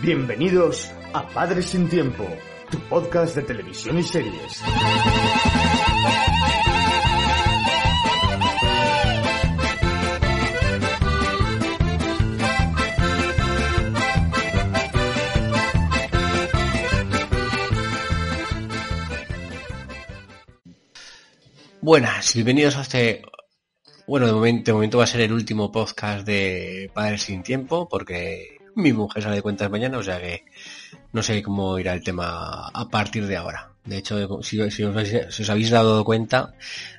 Bienvenidos a Padres sin Tiempo, tu podcast de televisión y series. Buenas, bienvenidos a este... Bueno, de momento, va a ser el último podcast de Padres sin Tiempo, porque mi mujer sale de cuentas mañana, o sea que no sé cómo irá el tema a partir de ahora. De hecho, si, si os, si os habéis dado cuenta,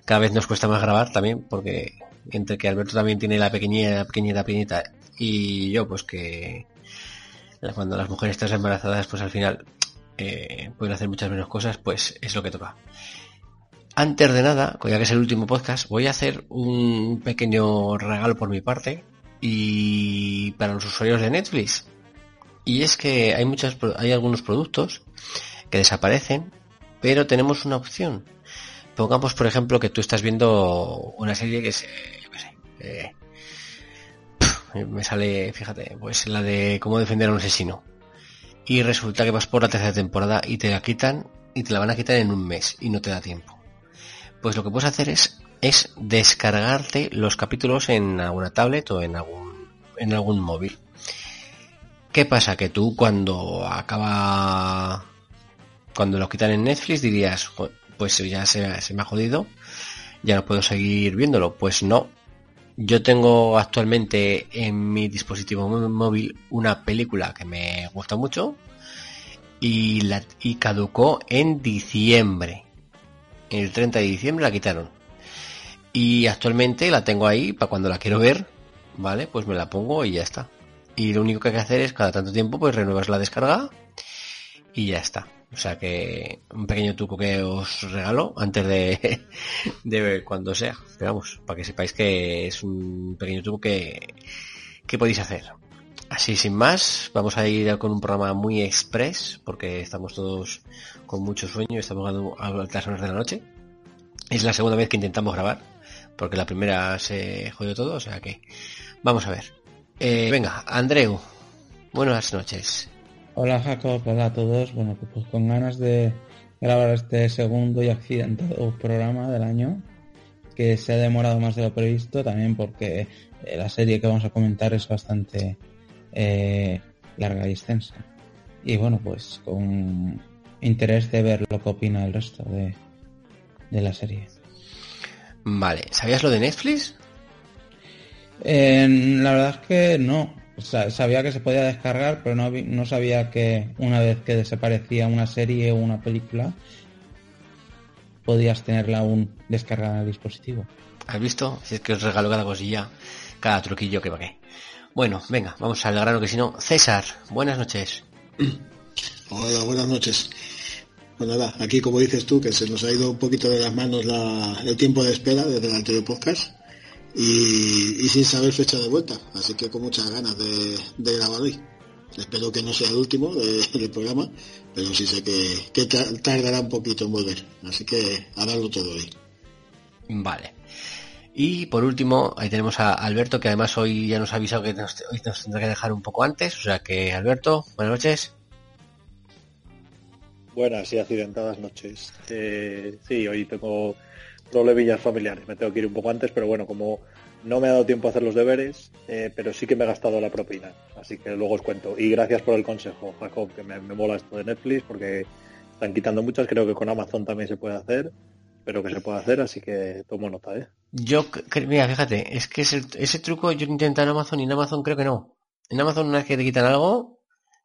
cada vez nos cuesta más grabar también, porque entre que Alberto también tiene la pequeñita, pequeñita, pequeñita, y yo, pues que cuando las mujeres están embarazadas, pues al final eh, pueden hacer muchas menos cosas, pues es lo que toca. Antes de nada, ya que es el último podcast, voy a hacer un pequeño regalo por mi parte y para los usuarios de Netflix. Y es que hay muchas, hay algunos productos que desaparecen, pero tenemos una opción. Pongamos, por ejemplo, que tú estás viendo una serie que es, eh, pf, me sale, fíjate, pues la de cómo defender a un asesino. Y resulta que vas por la tercera temporada y te la quitan y te la van a quitar en un mes y no te da tiempo pues lo que puedes hacer es, es descargarte los capítulos en alguna tablet o en algún, en algún móvil. ¿Qué pasa? Que tú cuando acaba, cuando lo quitan en Netflix dirías, pues ya se, se me ha jodido, ya no puedo seguir viéndolo. Pues no. Yo tengo actualmente en mi dispositivo móvil una película que me gusta mucho y, la, y caducó en diciembre el 30 de diciembre la quitaron. Y actualmente la tengo ahí para cuando la quiero ver, ¿vale? Pues me la pongo y ya está. Y lo único que hay que hacer es cada tanto tiempo pues renuevas la descarga y ya está. O sea que un pequeño truco que os regalo antes de, de cuando sea. Pero vamos, para que sepáis que es un pequeño truco que, que podéis hacer. Así sin más, vamos a ir con un programa muy express, porque estamos todos con mucho sueño, estamos a altas horas de la noche. Es la segunda vez que intentamos grabar, porque la primera se jodió todo, o sea que vamos a ver. Eh, venga, Andreu, buenas noches. Hola Jacob, hola a todos. Bueno, pues con ganas de grabar este segundo y accidentado programa del año, que se ha demorado más de lo previsto, también porque eh, la serie que vamos a comentar es bastante eh, larga y extensa. Y bueno, pues con interés de ver lo que opina el resto de, de la serie. Vale, ¿sabías lo de Netflix? Eh, la verdad es que no. O sea, sabía que se podía descargar, pero no, no sabía que una vez que desaparecía una serie o una película, podías tenerla aún descargada en el dispositivo. ¿Has visto? Si es que os regalo cada cosilla, cada truquillo que va que. Bueno, venga, vamos al grano que si no. César, buenas noches. Hola, buenas noches. Pues nada, aquí como dices tú, que se nos ha ido un poquito de las manos la, el tiempo de espera desde el anterior podcast y, y, sin saber fecha de vuelta, así que con muchas ganas de, de grabar hoy. Espero que no sea el último de, del programa, pero sí sé que, que tardará un poquito en volver, así que a darlo todo hoy. Vale. Y por último, ahí tenemos a Alberto, que además hoy ya nos ha avisado que nos, hoy nos tendrá que dejar un poco antes. O sea que, Alberto, buenas noches. Buenas y accidentadas noches. Eh, sí, hoy tengo problemillas familiares. Me tengo que ir un poco antes, pero bueno, como no me ha dado tiempo a hacer los deberes, eh, pero sí que me he gastado la propina. Así que luego os cuento. Y gracias por el consejo, Jacob, que me, me mola esto de Netflix porque están quitando muchas. Creo que con Amazon también se puede hacer pero que se puede hacer, así que tomo nota, ¿eh? Yo, mira, fíjate, es que ese, ese truco yo intento en Amazon y en Amazon creo que no. En Amazon una vez que te quitan algo,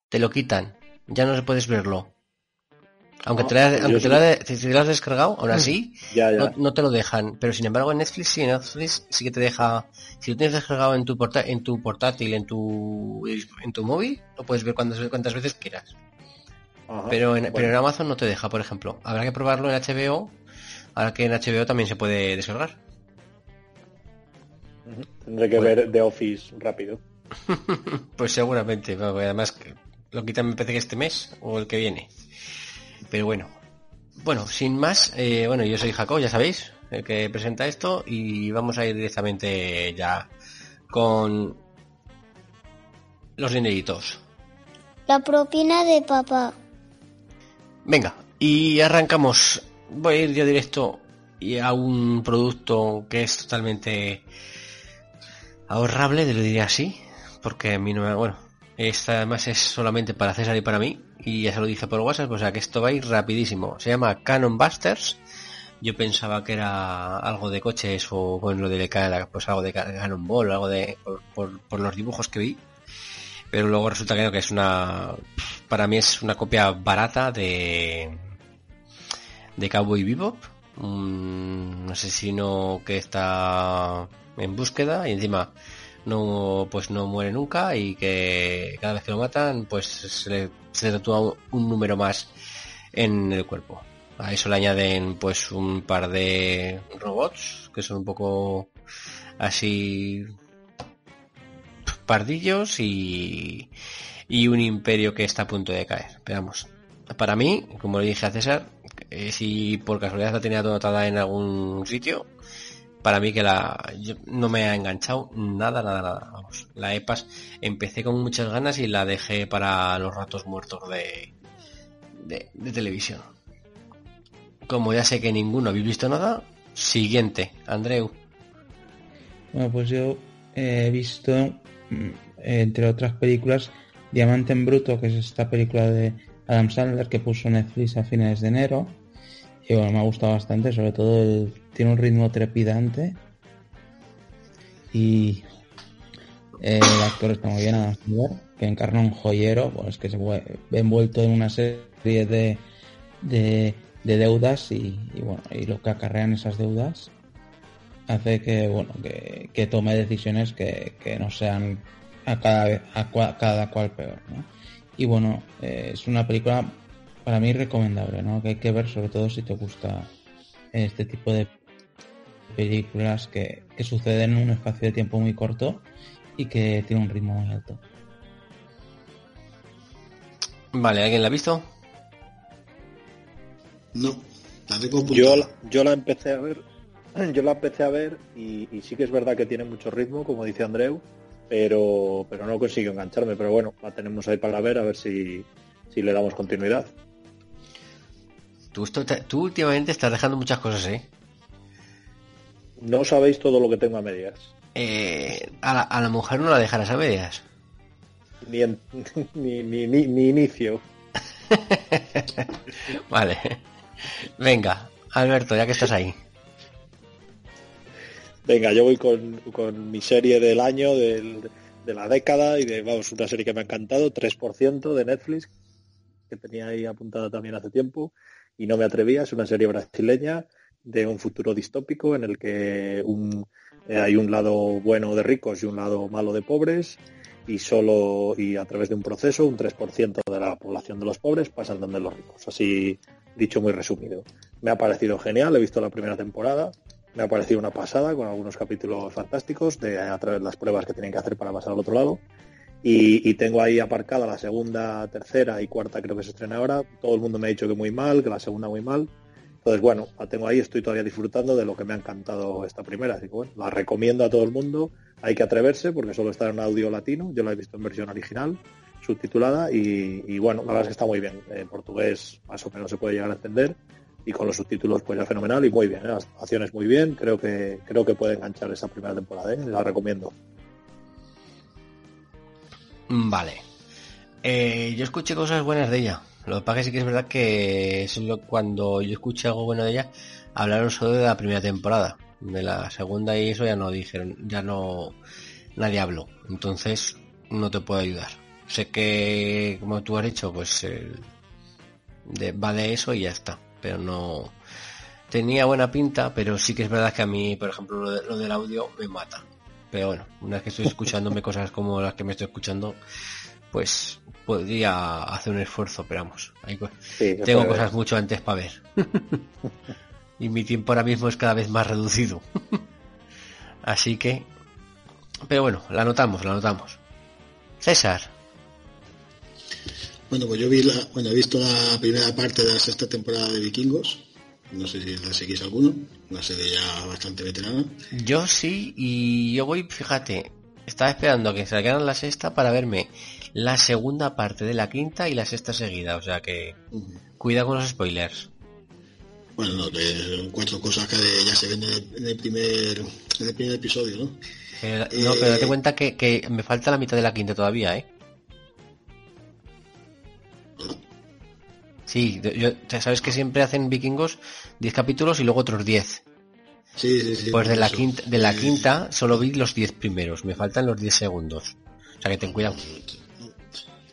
te lo quitan. Ya no puedes verlo. Aunque, No, te, lo yo aunque sí. te lo te lo has descargado, aún así, Ya, ya. no, no te lo dejan. Pero sin embargo en Netflix sí, en Netflix sí que te deja. Si lo tienes descargado en tu porta- en tu portátil, en tu en tu móvil, lo puedes ver cuantas, cuantas veces quieras. Ajá. Pero en, Bueno, pero en Amazon no te deja, por ejemplo. Habrá que probarlo en HBO. Ahora que en HBO también se puede descargar. Tendré que Bueno. ver The Office rápido. Pues seguramente, además lo quitan me parece que este mes o el que viene. Pero bueno. Bueno, sin más, eh, bueno, yo soy Jacob, ya sabéis, el que presenta esto, y vamos a ir directamente ya con los dineritos. La propina de papá. Venga, y arrancamos. Voy a ir yo directo y a un producto que es totalmente ahorrable, te lo diría así, porque a mí no me... Bueno, esta además es solamente para César y para mí, y ya se lo dije por WhatsApp, o sea que esto va a ir rapidísimo. Se llama Canon Busters. Yo pensaba que era algo de coches o con lo de pues algo de Ca- Cannonball, algo de por, por- los dibujos que vi. Pero luego resulta que que es una para mí es una copia barata de de Cowboy Bebop, un asesino que está en búsqueda y encima no pues no muere nunca y que cada vez que lo matan pues se le, se un número más en el cuerpo. A eso le añaden pues un par de robots que son un poco así pardillos y, y un imperio que está a punto de caer. Pero vamos, para mí, como le dije a César, eh, si por casualidad la tenía anotada en algún sitio, para mí que la no me ha enganchado nada, nada, nada. Vamos, la EPAS empecé con muchas ganas y la dejé para los ratos muertos de, de, de televisión. Como ya sé que ninguno habéis visto nada, siguiente, Andreu. Bueno, pues yo he visto, mm, entre otras películas, Diamante en Bruto, que es esta película de Adam Sandler que puso Netflix a finales de enero. Y bueno, me ha gustado bastante, sobre todo tiene un ritmo trepidante. Y eh, el actor está muy bien, Adam Sandler, que encarna un joyero, pues que se ve envuelto en una serie de, de, de deudas y, bueno, y lo que acarrean esas deudas hace que bueno que, que tome decisiones que, que no sean a cada a, cada cual peor. Y bueno eh, es una película para mí recomendable ¿no? que hay que ver sobre todo si te gusta este tipo de películas que, que suceden en un espacio de tiempo muy corto y que tiene un ritmo muy alto Vale, ¿alguien la ha visto? No, la tengo apuntada. Yo, la- yo la empecé a ver, yo la empecé a ver y, y sí que es verdad que tiene mucho ritmo, como dice Andreu, pero, pero no consigo engancharme. Pero bueno, la tenemos ahí para ver a ver si, si le damos continuidad. Tú, tú últimamente estás dejando muchas cosas, ¿eh? No sabéis todo lo que tengo a medias. Eh, a, la, a la mujer no la dejarás a medias. Ni, en- ni, ni, ni- ni inicio. Vale. Venga, Alberto, ya que estás ahí. Venga, yo voy con, con mi serie del año, del- de la década y de, vamos, una serie que me ha encantado, 3% de Netflix, que tenía ahí apuntada también hace tiempo y no me atrevía. Es una serie brasileña de un futuro distópico en el que un, eh, hay un lado bueno de ricos y un lado malo de pobres y solo y a través de un proceso un 3% de la población de los pobres pasan donde los ricos. Así dicho muy resumido. Me ha parecido genial, he visto la primera temporada, me ha parecido una pasada con algunos capítulos fantásticos de a través de las pruebas que tienen que hacer para pasar al otro lado. Y, tengo ahí aparcada la segunda, tercera y cuarta creo que se estrena ahora. Todo el mundo me ha dicho que muy mal, que la segunda muy mal. Entonces, bueno, la tengo ahí, estoy todavía disfrutando de lo que me ha encantado esta primera. Así que bueno, la recomiendo a todo el mundo. Hay que atreverse porque solo está en audio latino. Yo la he visto en versión original, subtitulada. Y, y bueno, la verdad es que está muy bien. En portugués más o menos se puede llegar a entender. Y con los subtítulos pues ya fenomenal y muy bien. ¿eh? Las actuaciones muy bien. Creo que creo que puede enganchar esa primera temporada. ¿eh? La recomiendo. Vale. Eh, yo escuché cosas buenas de ella. Lo que pasa es que es verdad que es lo- cuando yo escuché algo bueno de ella, hablaron solo de la primera temporada. De la segunda y eso ya no dijeron, ya no nadie habló. Entonces no te puedo ayudar. sé que, como tú has dicho, pues el- de- va de eso y ya está. Pero no tenía buena pinta, pero sí que es verdad que a mí, por ejemplo, lo, de- lo del audio me mata. Pero bueno, una vez que estoy escuchándome cosas como las que me estoy escuchando, pues podría hacer un esfuerzo, pero vamos, Sí, tengo cosas ver. mucho antes para ver. y mi tiempo ahora mismo es cada vez más reducido. Así que, pero bueno, la anotamos, la anotamos. César, Bueno, pues yo vi la, bueno, he visto la primera parte de la sexta temporada de Vikingos. No sé si la seguís alguno. Una serie ya bastante veterana. yo sí, y yo voy, fíjate, estaba esperando que sacaran la sexta para verme la segunda parte de la quinta y la sexta seguida, o sea que cuida con los spoilers. Bueno, no, que cuatro cosas que ya se ven en el, en el primer en el primer episodio, ¿no? Pero- no, pero date Eh, cuenta que, que me falta la mitad de la quinta todavía, ¿eh? Sí, yo, ya sabes que siempre hacen vikingos 10 capítulos y luego otros 10. Sí, sí, sí. Pues de la eso. quinta, de la quinta solo vi los 10 primeros, me faltan los 10 segundos. O sea que ten cuidado.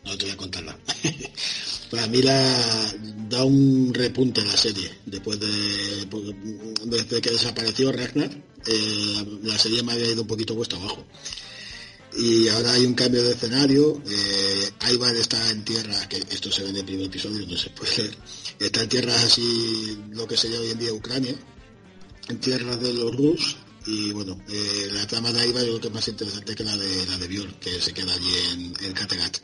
No te voy a contar nada. Para mí la da un repunte a la serie. Después de desde que desapareció Ragnar, eh, la serie me había ido un poquito puesto abajo. Y ahora hay un cambio de escenario. Eh, está en tierra, que esto se ve en el primer episodio, no se puede ver. Está en tierras así, lo que sería hoy en día Ucrania, en tierras de los Rus. Y bueno, eh, la trama de Ivar yo creo que es más interesante que la de la de Björn, que se queda allí en, en Kattegat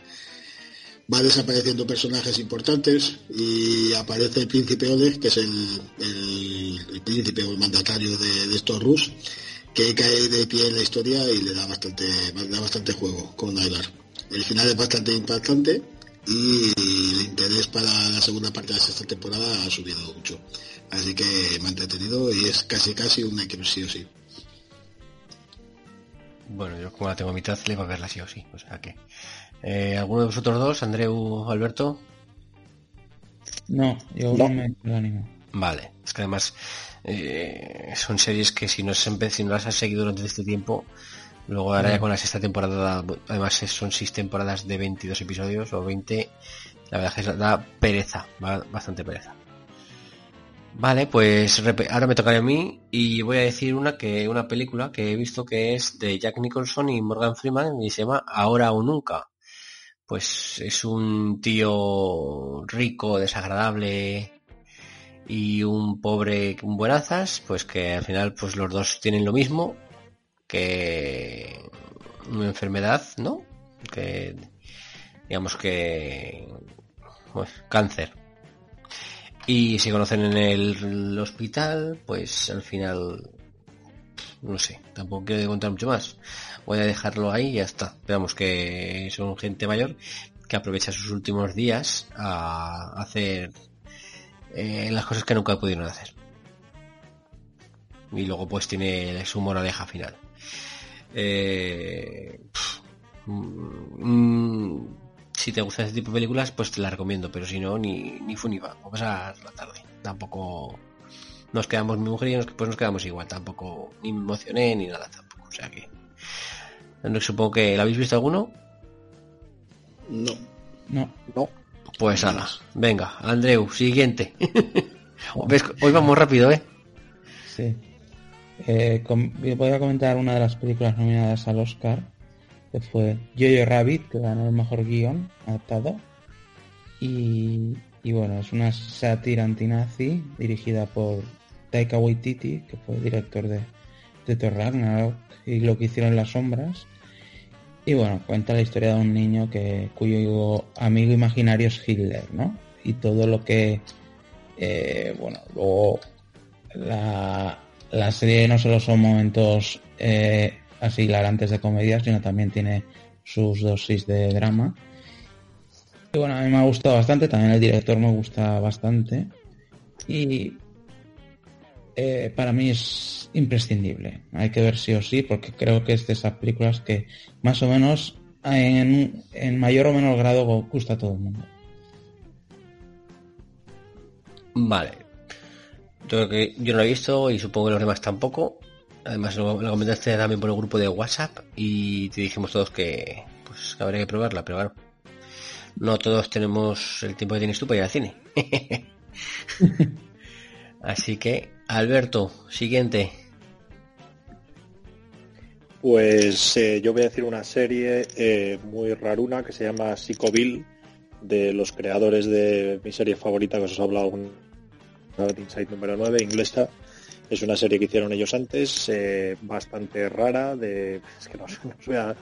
va desapareciendo personajes importantes y aparece el príncipe Oleg, que es el, el- el príncipe o el mandatario de, de estos Rus, que cae de pie en la historia y le da bastante, le da bastante juego con Ivar. El final es bastante impactante y el interés para la segunda parte de esta temporada ha subido mucho. Así que me ha entretenido y es casi casi una que sí o sí. Bueno, yo como la tengo a mitad, le va a verla sí o sí. O sea que. Eh, ¿Alguno de vosotros dos, Andreu o Alberto? No, yo No. no, me lo animo. Vale, es que además eh, son series que si no, se si no las has seguido durante este tiempo, luego ahora ya con la sexta temporada, además son seis temporadas de 22 episodios o 20, la verdad es que da pereza, ba- bastante pereza. Vale, pues ahora me tocará a mí y voy a decir una que una película que he visto que es de Jack Nicholson y Morgan Freeman y se llama Ahora o Nunca. Pues es un tío rico, desagradable, y un pobre buenazas, pues que al final pues los dos tienen lo mismo, que una enfermedad, ¿no? Que digamos que pues cáncer. Y se conocen en el hospital, pues al final no sé, tampoco quiero contar mucho más. Voy a dejarlo ahí y ya está. Veamos que son gente mayor que aprovecha sus últimos días a hacer eh, las cosas que nunca pudieron hacer. Y luego pues tiene su moraleja final. Eh, pf, mm, si te gusta este tipo de películas, pues te la recomiendo, pero si no, ni, ni fu ni va. Vamos a pasar la tarde. Tampoco nos quedamos, mi mujer y nos- pues nos quedamos igual. Tampoco ni me emocioné ni nada tampoco. O sea que... no, Supongo que ¿la habéis visto alguno? No. No, No, Pues nada, venga, Andreu, siguiente. ¿Ves? Hoy vamos rápido, ¿eh? sí. Eh, voy a comentar una de las películas nominadas al Oscar, que fue Jojo Rabbit, que ganó el mejor guion adaptado. Y, y bueno, es una sátira antinazi dirigida por Taika Waititi, que fue director de, de Thor Ragnarok y lo que hicieron las sombras. Y bueno, cuenta la historia de un niño que cuyo amigo imaginario es Hitler, ¿no? Y todo lo que, eh, bueno, luego la, la serie no solo son momentos eh, así hilarantes de comedia, sino también tiene sus dosis de drama. Y bueno, a mí me ha gustado bastante, también el director me gusta bastante. Y eh, para mí es imprescindible. Hay que ver sí o sí, porque creo que es de esas películas que más o menos en, en mayor o menor grado gusta a todo el mundo. Vale. Yo que yo no lo he visto y supongo que los demás tampoco. Además lo, lo comentaste también por el grupo de WhatsApp y te dijimos todos que pues que habría que probarla, pero claro, no todos tenemos el tiempo que tienes tú para ir al cine. Así que, Alberto, siguiente. Pues eh, yo voy a decir una serie eh, muy raruna que se llama Psicoville, de los creadores de mi serie favorita que os he hablado Inside número 9, inglesa. Es una serie que hicieron ellos antes, eh, bastante rara, de es que no, os- no os voy a,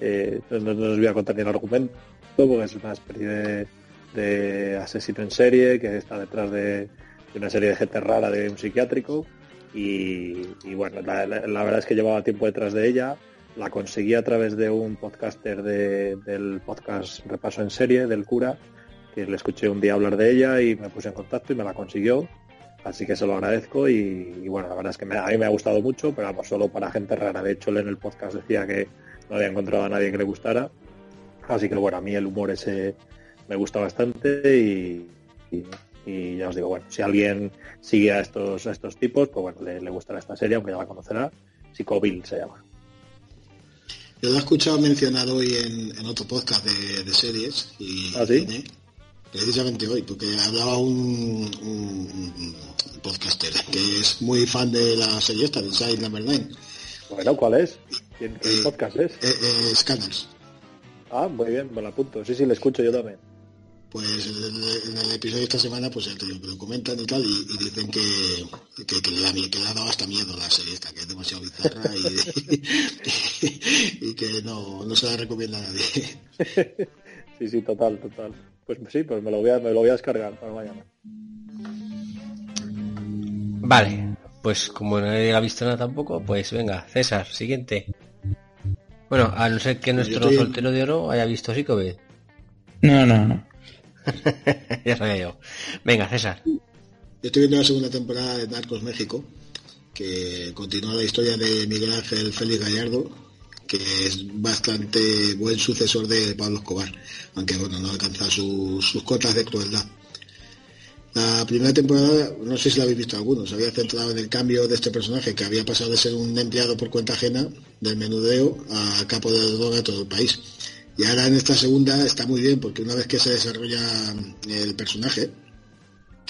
eh, no os voy a contar ni el argumento, porque es una especie de, de asesino en serie que está detrás de, de una serie de gente rara de un psiquiátrico y, bueno, la, verdad es que llevaba tiempo detrás de ella, la conseguí a través de un podcaster de- del podcast Repaso en Serie, del cura, que le escuché un día hablar de ella y me puse en contacto y me la consiguió, así que se lo agradezco y, bueno, la verdad es que me- a mí me ha gustado mucho, pero vamos, solo para gente rara, de hecho en el podcast decía que no había encontrado a nadie que le gustara, así que bueno, a mí el humor ese me gusta bastante y- y ya os digo, bueno, si alguien sigue a estos, a estos tipos, pues bueno, le, le gustará esta serie, aunque ya la conocerá. Psicoville se llama. Yo lo he escuchado mencionar hoy en, en otro podcast de, de series y ¿Ah, sí? cine, precisamente hoy, porque hablaba un, un- un podcaster que es muy fan de la serie esta, de Inside Number 9, Bueno, ¿cuál es? ¿Quién, qué Eh, podcast es? eh, eh, Scanners. Ah, muy bien, me lo apunto. Sí, sí, le escucho yo también. Pues en el, en el episodio de esta semana pues ya te digo, que lo comentan y tal y, y dicen que, que, que le da, mie- que le ha dado hasta miedo la serie esta, que es demasiado bizarra y, y que no, no se la recomienda a nadie. Sí, sí, total, total. Pues sí, pues me lo voy a, me lo voy a descargar para mañana. Vale, pues como nadie ha visto nada tampoco, pues venga, César, siguiente. Bueno, a no ser que nuestro soltero de oro haya visto Psicovid. No, no, no. ya sabía yo. Venga, César. Yo estoy viendo la segunda temporada de Narcos México, que continúa la historia de Miguel Ángel Félix Gallardo, que es bastante buen sucesor de Pablo Escobar, aunque bueno, no alcanza sus, sus cotas de crueldad. La primera temporada, no sé si la habéis visto algunos, se había centrado en el cambio de este personaje que había pasado de ser un empleado por cuenta ajena del menudeo a capo de droga de todo el país. Y ahora en esta segunda está muy bien porque una vez que se desarrolla el personaje,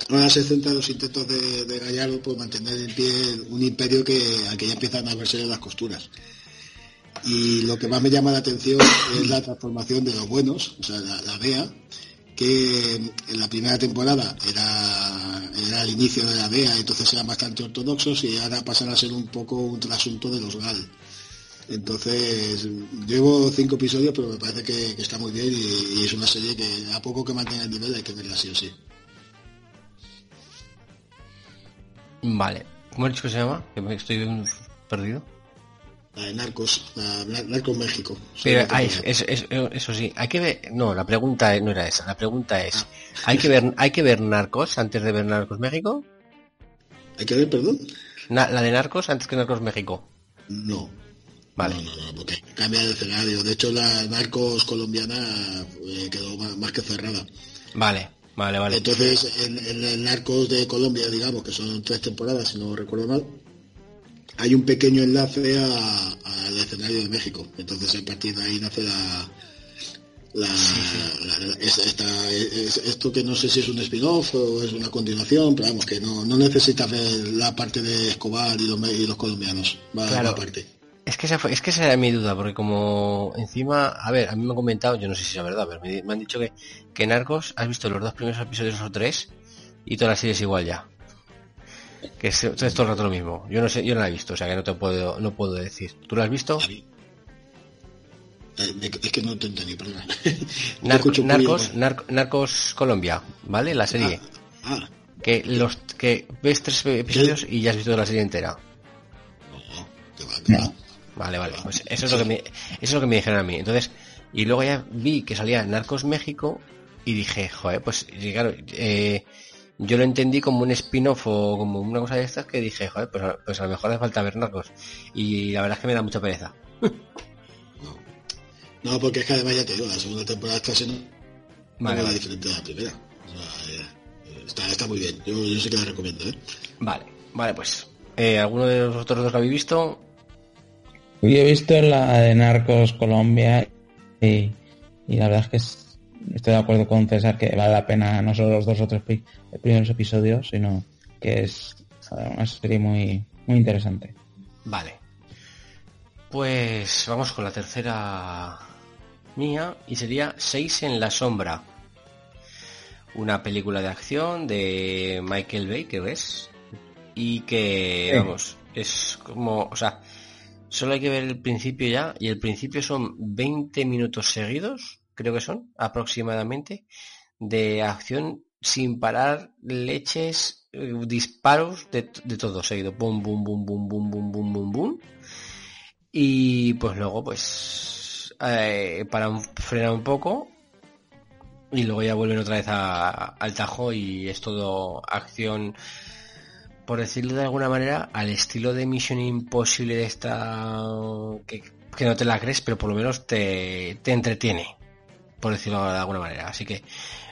ahora se centra en los intentos de, de Gallardo por mantener en pie un imperio que, al que ya empiezan a verse las costuras. Y lo que más me llama la atención es la transformación de los buenos, o sea, la, la DEA, que en la primera temporada era, era el inicio de la DEA, entonces eran bastante ortodoxos y ahora pasan a ser un poco un trasunto de los GAL. Entonces, llevo cinco episodios, pero me parece que, que está muy bien y, y es una serie que a poco que mantenga el nivel hay que verla sí o sí. Vale. ¿Cómo dicho que se llama? Que me estoy perdido. La de Narcos, la, la- Narcos México. Pero, ah, es- es- es- eso sí, hay que ver, no, la pregunta no era esa, la pregunta es, ¿hay que ver, hay que ver Narcos antes de ver Narcos México? ¿Hay que ver, perdón? Na- la de Narcos antes que Narcos México. No. Vale. No, no, no, porque cambia el escenario. De hecho, la Narcos colombiana eh, quedó más, más que cerrada. Vale, vale, vale. Entonces, en, en el Narcos de Colombia, digamos, que son tres temporadas, si no recuerdo mal, hay un pequeño enlace a- al escenario de México. Entonces, a partir de ahí nace la... la, la- la- es- esta- es- esto que no sé si es un spin-off o es una continuación, pero vamos, que no, no necesita ver la parte de Escobar y los, y los colombianos. Va, Claro. aparte. Es que esa fue, es que esa era mi duda, porque como encima, a ver, a mí me han comentado, yo no sé si es verdad, pero me, me han dicho que, que Narcos, has visto los dos primeros episodios o tres, y toda la serie es igual ya. Que es, es todo el rato lo mismo. Yo no sé, yo no la he visto, o sea que no te puedo, no puedo decir. ¿Tú la has visto? Eh, Es que no te entendí, perdón. Narco- Narcos. Narco- Narcos Colombia, ¿vale? La serie. Ah, Que los que ves tres episodios y ya has visto la serie entera. no, que va, que va. Vale, vale. Pues eso es lo que me, eso es lo que me dijeron a mí. Entonces, y luego ya vi que salía Narcos México y dije, joder, pues claro, eh, yo lo entendí como un spin-off o como una cosa de estas que dije, joder, pues a, pues a lo mejor hace falta ver Narcos. Y la verdad es que me da mucha pereza. No, porque es que además ya te digo, la segunda temporada está siendo Vale, diferente de la primera. O sea, eh, está, está muy bien. Yo, yo sí que la recomiendo, ¿eh? Vale, vale, pues. Eh, ¿Alguno de los otros dos lo habéis visto? Yo he visto la de Narcos Colombia y, y la verdad es que es estoy de acuerdo con César que vale la pena no solo los dos o tres primeros episodios, sino que es una serie muy, muy interesante. Vale. Pues vamos con la tercera mía y sería Seis en la sombra. Una película de acción de Michael Bay, que ves, y que, vamos, es como, o sea, solo hay que ver el principio ya, y el principio son 20 minutos seguidos, creo que son, aproximadamente, de acción sin parar, leches, eh, disparos, de, de todo seguido, bum, bum, bum, bum, bum, bum, bum, bum, bum. Y pues luego, pues, eh, para frenar un poco, y luego ya vuelven otra vez al tajo y es todo acción por decirlo de alguna manera, al estilo de Mission Impossible de esta que, no te la crees, pero por lo menos te, te entretiene, por decirlo de alguna manera. Así que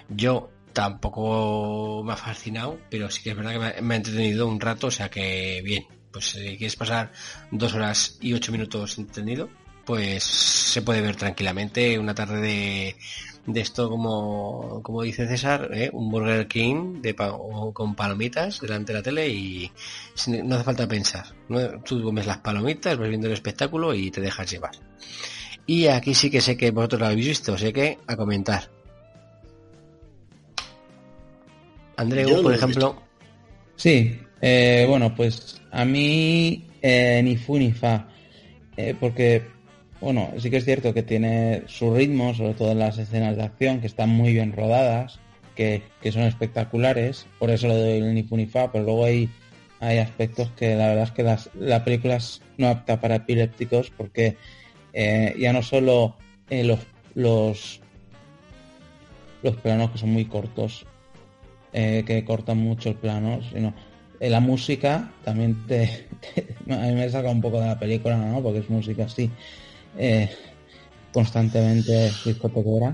yo tampoco me ha fascinado, pero sí que es verdad que me, ha entretenido un rato, o sea que bien, pues si quieres pasar dos horas y ocho minutos entendido, pues se puede ver tranquilamente una tarde de, de esto como, como dice César, ¿eh? un Burger King de con palomitas delante de la tele y no hace falta pensar. Tú comes las palomitas, vas viendo el espectáculo y te dejas llevar. Y aquí sí que sé que vosotros lo habéis visto, sé que a comentar. Andreu, por ejemplo. Sí, eh, bueno, pues a mí eh, ni fu ni fa. porque bueno, sí que es cierto que tiene su ritmo, sobre todo en las escenas de acción, que están muy bien rodadas, que, son espectaculares, por eso le doy el ni fa, pero luego hay, hay aspectos que la verdad es que las, la película es no apta para epilépticos, porque eh, ya no solo eh, los, los, los planos que son muy cortos, eh, que cortan mucho el plano, sino la música también te, a mí me saca un poco de la película, ¿no? Porque es música así eh, constantemente discotequera.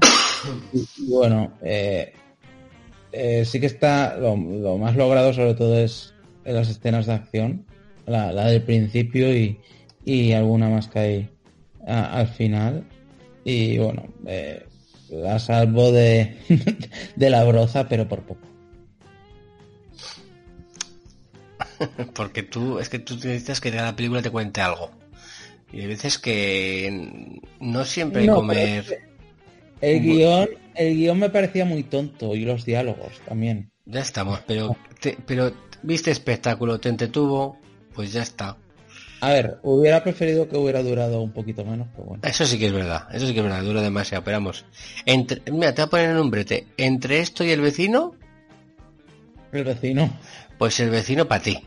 Y, y bueno, eh, eh, sí que está, lo, más logrado sobre todo es en las escenas de acción, la, del principio y, y, alguna más que hay al final. Y bueno, la salvo de, de la broza, pero por poco. Porque tú, es que tú necesitas que la película te cuente algo. Y hay veces que no siempre hay comer. El guion, el guion me parecía muy tonto y los diálogos también. Ya estamos, pero pero viste espectáculo, te entretuvo, pues ya está. A ver, hubiera preferido que hubiera durado un poquito menos, pero bueno. Eso sí que es verdad, eso sí que es verdad, dura demasiado, pero vamos. Entre, mira, te voy a poner en un brete. Entre esto y el vecino. El vecino. Pues el vecino para ti.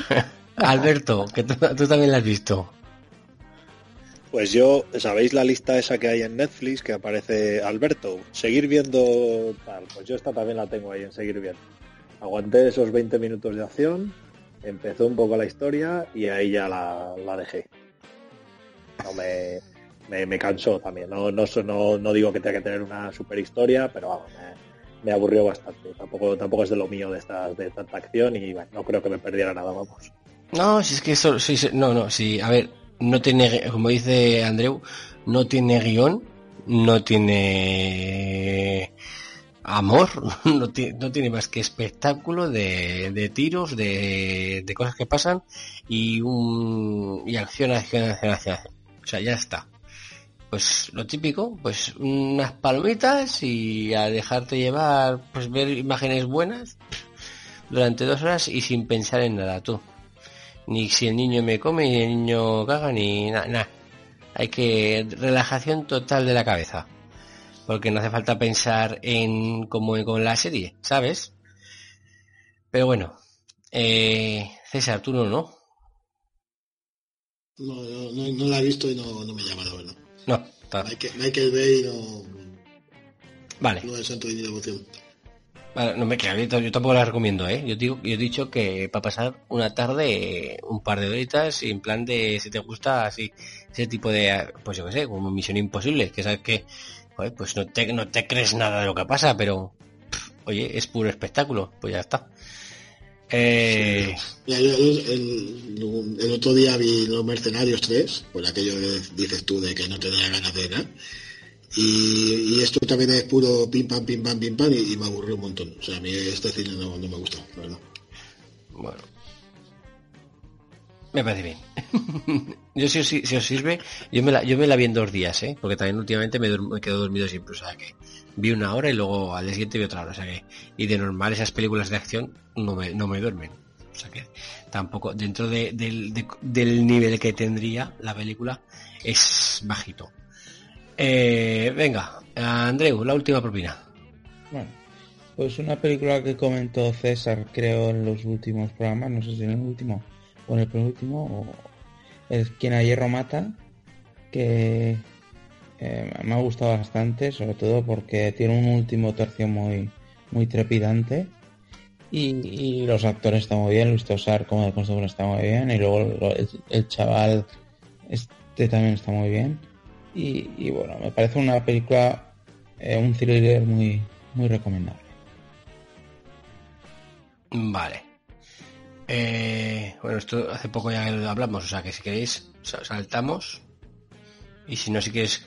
Alberto, que tú, también la has visto. Pues yo, ¿sabéis la lista esa que hay en Netflix que aparece Alberto? Seguir viendo tal, pues yo esta también la tengo ahí en seguir viendo. Aguanté esos 20 minutos de acción, empezó un poco la historia y ahí ya la, dejé. No me, me, cansó también. No, no, no, digo que tenga que tener una super historia, pero vamos, me, aburrió bastante. Tampoco, tampoco es de lo mío de esta, de tanta acción y bueno, no creo que me perdiera nada, vamos. No, si es que eso, sí, no, no, sí, a ver, no tiene, como dice Andreu, no tiene guion, no tiene amor, no tiene, no tiene más que espectáculo de, de tiros, de, de, cosas que pasan y un y acción, acción, acción, acción. O sea, ya está. Pues lo típico, pues unas palomitas y a dejarte llevar, pues ver imágenes buenas durante dos horas y sin pensar en nada, tú ni si el niño me come, ni el niño caga, ni nada. Hay que relajación total de la cabeza. Porque no hace falta pensar en como con la serie, ¿sabes? Pero bueno, eh, César, tú no, ¿no? No, no, no, la he visto y no, no me llama, la verdad. No, está. Michael, Bay no... Vale. No es santo de devoción no me queda, yo tampoco la recomiendo, ¿eh? Yo, digo, yo he dicho que para pasar una tarde, un par de horitas, en plan de si te gusta así, ese tipo de, pues yo qué sé, como Misión Imposible, que sabes que, pues no te, no te crees nada de lo que pasa, pero, oye, es puro espectáculo, pues ya está. Eh, el, otro día vi Los Mercenarios 3, por aquello que dices tú de que no te da ganas de nada. Y, esto también es puro pim pam, pim pam, pim pam, y, me aburrió un montón. O sea, a mí este cine no, no me gustó, la verdad. bueno. Me parece bien. yo si, os- si os sirve, yo me, la, yo me la vi en dos días, ¿eh? Porque también últimamente me, me quedo dormido siempre, o sea que vi una hora y luego al día siguiente vi otra hora, o sea que y de normal esas películas de acción no me, no me duermen. O sea que tampoco, dentro de- de- del nivel que tendría la película, es bajito. Eh, venga, Andreu, la última propina. Bueno, pues una película que comentó César, creo, en los últimos programas, no sé si en el último o en el penúltimo, o es Quien a hierro mata, que eh, me ha gustado bastante, sobre todo porque tiene un último tercio muy, muy trepidante. Y, y los actores están muy bien, Luis Tosar como de constable está muy bien, y luego el, el chaval este también está muy bien. Y, y bueno, me parece una película, eh, un thriller muy, muy recomendable. Vale. Eh, bueno, esto hace poco ya lo hablamos, o sea que si queréis sa- saltamos. Y si no, si quieres...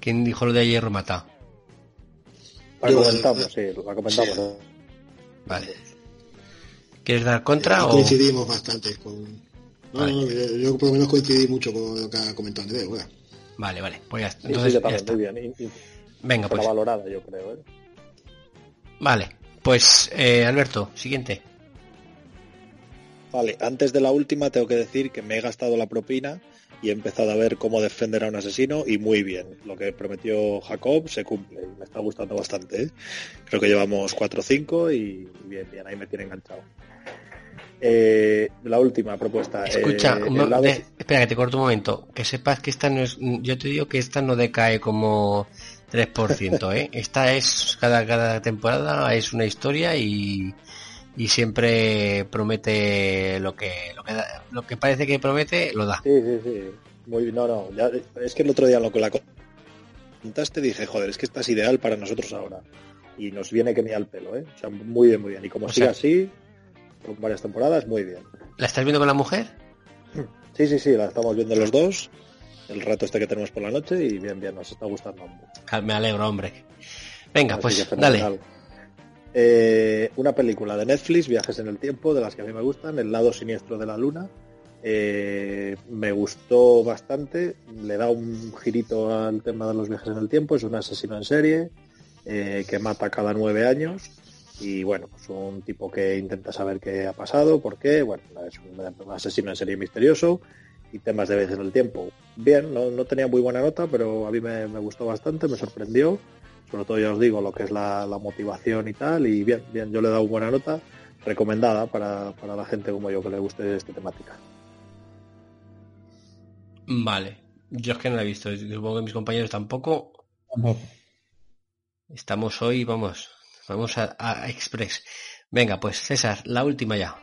¿Quién dijo lo de hierro mata? La comentamos, sí, la comentamos. sí. ¿no? Vale. ¿Quieres dar contra o...? coincidimos bastante con... No, Vale. no, yo, yo por lo menos coincidí mucho con lo que ha comentado Andrés. Bueno, Vale, vale. Pues ya está. Entonces, sí, yo ya también, está. muy bien. Y, y Venga, pues. valorada, yo creo. ¿eh? Vale. Pues, eh, Alberto, siguiente. Vale, antes de la última tengo que decir que me he gastado la propina y he empezado a ver cómo defender a un asesino y muy bien. Lo que prometió Jacob se cumple y me está gustando bastante. ¿eh? Creo que llevamos 4 o 5 y bien, bien, ahí me tiene enganchado. Eh, la última propuesta. Escucha, eh, un lado- de- espera que te corto un momento. Que sepas que esta no es... Yo te digo que esta no decae como 3%, ¿eh? Esta es... Cada, cada temporada es una historia y... Y siempre promete lo que, lo que da- lo que parece que promete, lo da. Sí, sí, sí. Muy no, no. ya- es que el otro día lo que la contaste dije, joder, es que esta es ideal para nosotros ahora. Y nos viene que ni al pelo, ¿eh? O sea, muy bien, muy bien. Y como O siga sea- así, con varias temporadas, muy bien. ¿La estás viendo con la mujer? Sí, sí, sí, la estamos viendo los dos. El rato este que tenemos por la noche y bien, bien, nos está gustando mucho. Me alegro, hombre. Venga, Así pues dale. Eh, una película de Netflix, Viajes en el Tiempo, de las que a mí me gustan, El lado siniestro de la luna. Eh, me gustó bastante, le da un girito al tema de los viajes en el tiempo, es un asesino en serie eh, que mata cada nueve años y bueno, pues un tipo que intenta saber qué ha pasado, por qué, bueno, es un, un asesino en serie misterioso y temas de en el tiempo. Bien, no, no tenía muy buena nota, pero a mí me, me gustó bastante, me sorprendió sobre todo ya os digo lo que es la, la motivación y tal, y bien, bien, yo le he dado buena nota, recomendada para, para la gente como yo que le guste esta temática. Vale. Yo es que no la he visto. Supongo que mis compañeros tampoco. Tampoco. Estamos hoy, vamos. Vamos a, Express. Venga, pues César, la última ya.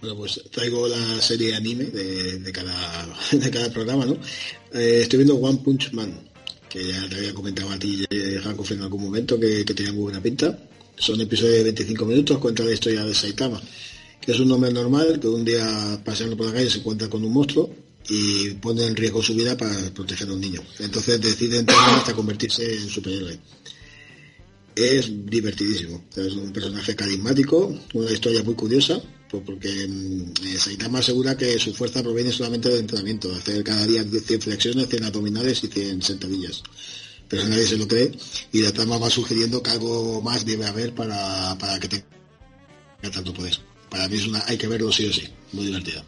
Bueno, pues traigo la serie anime de, cada, de cada programa, ¿no? Eh, estoy viendo One Punch Man, que ya te había comentado a ti, eh, Hankoff, en algún momento, que, que tenía muy buena pinta. Son episodios de 25 minutos, cuenta la historia de Saitama, que es un hombre normal que un día paseando por la calle se encuentra con un monstruo y pone en riesgo su vida para proteger a un niño. Entonces decide entrenar hasta convertirse en superhéroe. Es divertidísimo, es un personaje carismático, una historia muy curiosa, pues porque mm, eh, Saitama asegura que su fuerza proviene solamente del entrenamiento, hacer cada día 100 flexiones, 100 abdominales y 100 sentadillas. Pero nadie se lo cree y la trama va sugiriendo que algo más debe haber para, para que tenga tanto poder. Para mí es una, hay que verlo sí o sí, muy divertido.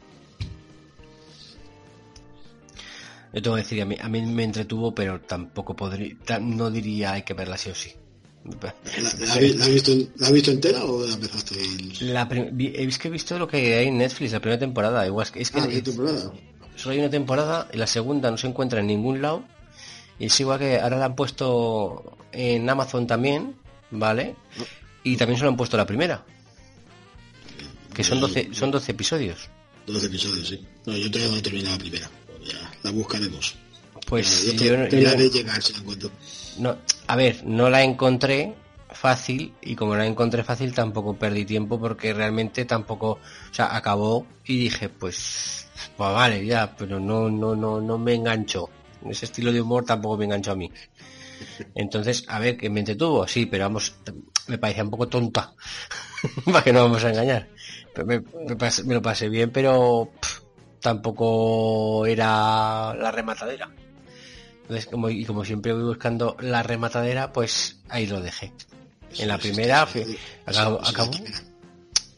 Yo tengo que decir, a mí, a mí me entretuvo, pero tampoco podría, no diría hay que verla sí o sí. ¿La, la, has vi- la has visto, ¿La has visto entera o la empezaste? en- La prim- vi- es que he visto lo que hay en Netflix, la primera temporada, igual es que, es que Ah, ¿qué temporada? solo hay una temporada y la segunda no se encuentra en ningún lado. Y es igual que ahora la han puesto en Amazon también, ¿vale? Y también se lo han puesto la primera. Que son 12, son 12 episodios. 12 episodios, sí. No, yo todavía no he terminado la primera. Ya la buscaremos. Pues Ya, yo, te, no- te yo- haré llegar si la encuentro. no, a ver, no la encontré fácil y como la encontré fácil tampoco perdí tiempo porque realmente tampoco, o sea, acabó y dije, pues, pues vale, ya, pero no, no, no, no me enganchó. Ese estilo de humor tampoco me enganchó a mí. Entonces, a ver, que me entretuvo, sí, pero vamos, me parecía un poco tonta. Para que no vamos a engañar. Me, me, lo pasé bien, pero tampoco era la rematadera. Entonces, como, y como siempre voy buscando la rematadera, pues ahí lo dejé. En la primera,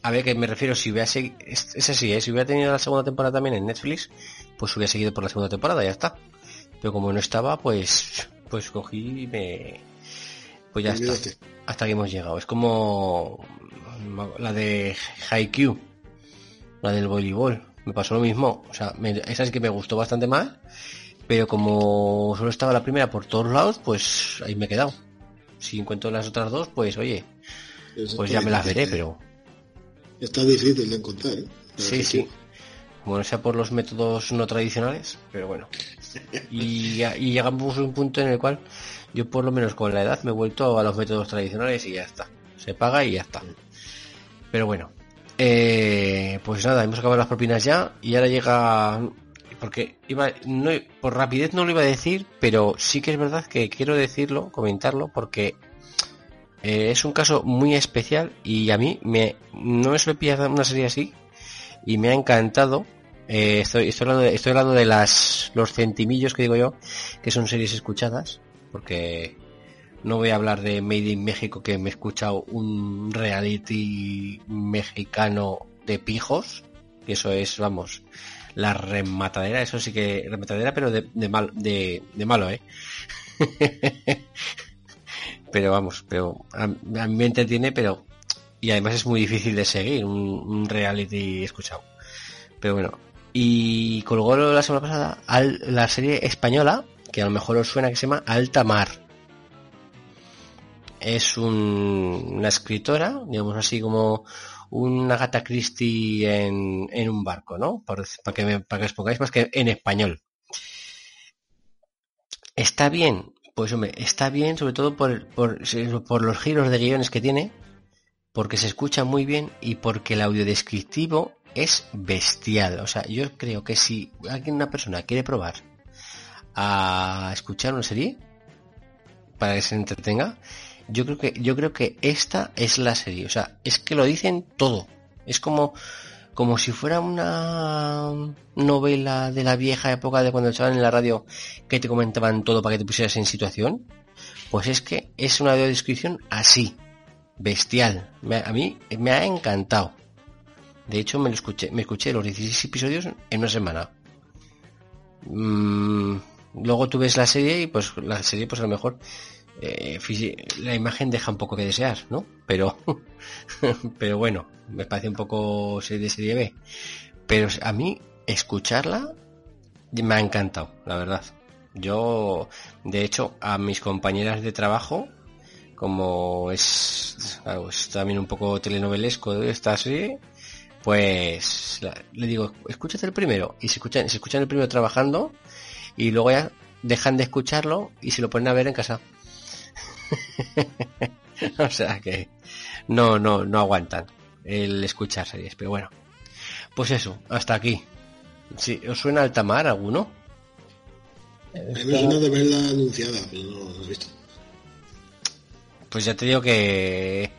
A ver, que me refiero, si hubiera seguido, es, así, ¿eh? si hubiera tenido la segunda temporada también en Netflix, pues hubiera seguido por la segunda temporada, ya está. Pero como no estaba, pues, pues cogí y me, pues ya está. Hasta que hemos llegado. Es como la de Haikyuu, la del voleibol. Me pasó lo mismo. O sea, esa es que me gustó bastante más. Pero como solo estaba la primera por todos lados, pues ahí me he quedado. Si encuentro las otras dos, pues oye, pues ya me las veré, pero... Está difícil de encontrar, ¿eh? Sí, sí. Bueno, sea por los métodos no tradicionales, pero bueno. Y, y llegamos a un punto en el cual yo por lo menos con la edad me he vuelto a los métodos tradicionales y ya está. Se paga y ya está. Pero bueno. Eh, pues nada, hemos acabado las propinas ya y ahora llega porque iba por rapidez no lo iba a decir, pero sí que es verdad que quiero decirlo, comentarlo porque eh, es un caso muy especial y a mí me no me suele pillar una serie así y me ha encantado. Eh, estoy, estoy, hablando de, estoy hablando de las los centimillos que digo yo, que son series escuchadas porque no voy a hablar de Made in México que me he escuchado un reality mexicano de pijos, que eso es, vamos, la rematadera, eso sí que rematadera, pero de, de, malo, ¿eh? pero vamos, pero a, mí me entretiene, pero y además es muy difícil de seguir un, reality escuchado. Pero bueno, y colgó la semana pasada al, la serie española que a lo mejor os suena que se llama Alta Mar. Es una escritora, digamos así como una gata Christie en, un barco, ¿no? Para, que, para que os pongáis más que en español. Está bien, pues hombre, está bien sobre todo por, por, los giros de guiones que tiene, porque se escucha muy bien y porque el audio descriptivo es bestial. O sea, yo creo que si alguien, una persona quiere probar a escuchar una serie para que se entretenga, yo creo que yo creo que esta es la serie, o sea, es que lo dicen todo. Es como como si fuera una novela de la vieja época de cuando estaban en la radio que te comentaban todo para que te pusieras en situación. Pues es que es una descripción así, bestial. a mí me ha encantado. De hecho, me lo escuché, me escuché los 16 episodios en una semana. Mmm luego tú ves la serie y pues la serie pues a lo mejor eh, la imagen deja un poco que desear, ¿no? Pero, pero bueno, me parece un poco serie de serie B. Pero a mí escucharla me ha encantado, la verdad. Yo, de hecho, a mis compañeras de trabajo, como es, también un poco telenovelesco de esta serie, pues le digo, escúchate el primero. Y se escuchan, se escuchan el primero trabajando, y luego ya dejan de escucharlo y se lo ponen a ver en casa. o sea que no, no, no aguantan el escuchar series, pero bueno. Pues eso, hasta aquí. si ¿Os suena Altamar alguno? A mí me suena de verla anunciada, pero no lo he visto. Pues ya te digo que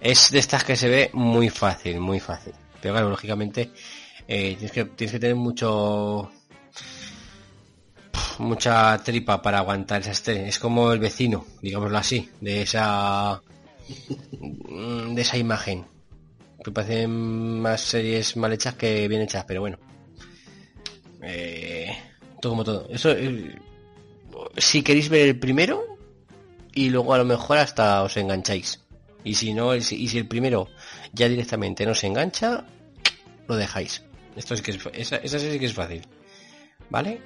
es de estas que se ve muy fácil, muy fácil. Pero claro, lógicamente eh, tienes, que, tienes que tener mucho mucha tripa para aguantar esa estrella. Es como el vecino, digámoslo así, de esa de esa imagen. Que parecen más series mal hechas que bien hechas, pero bueno. Eh, todo como todo. Eso, eh, si queréis ver el primero y luego a lo mejor hasta os engancháis. Y si no, y si el primero ya directamente no se engancha, lo dejáis. Esto es que es, esa, esa sí que es fácil. ¿Vale?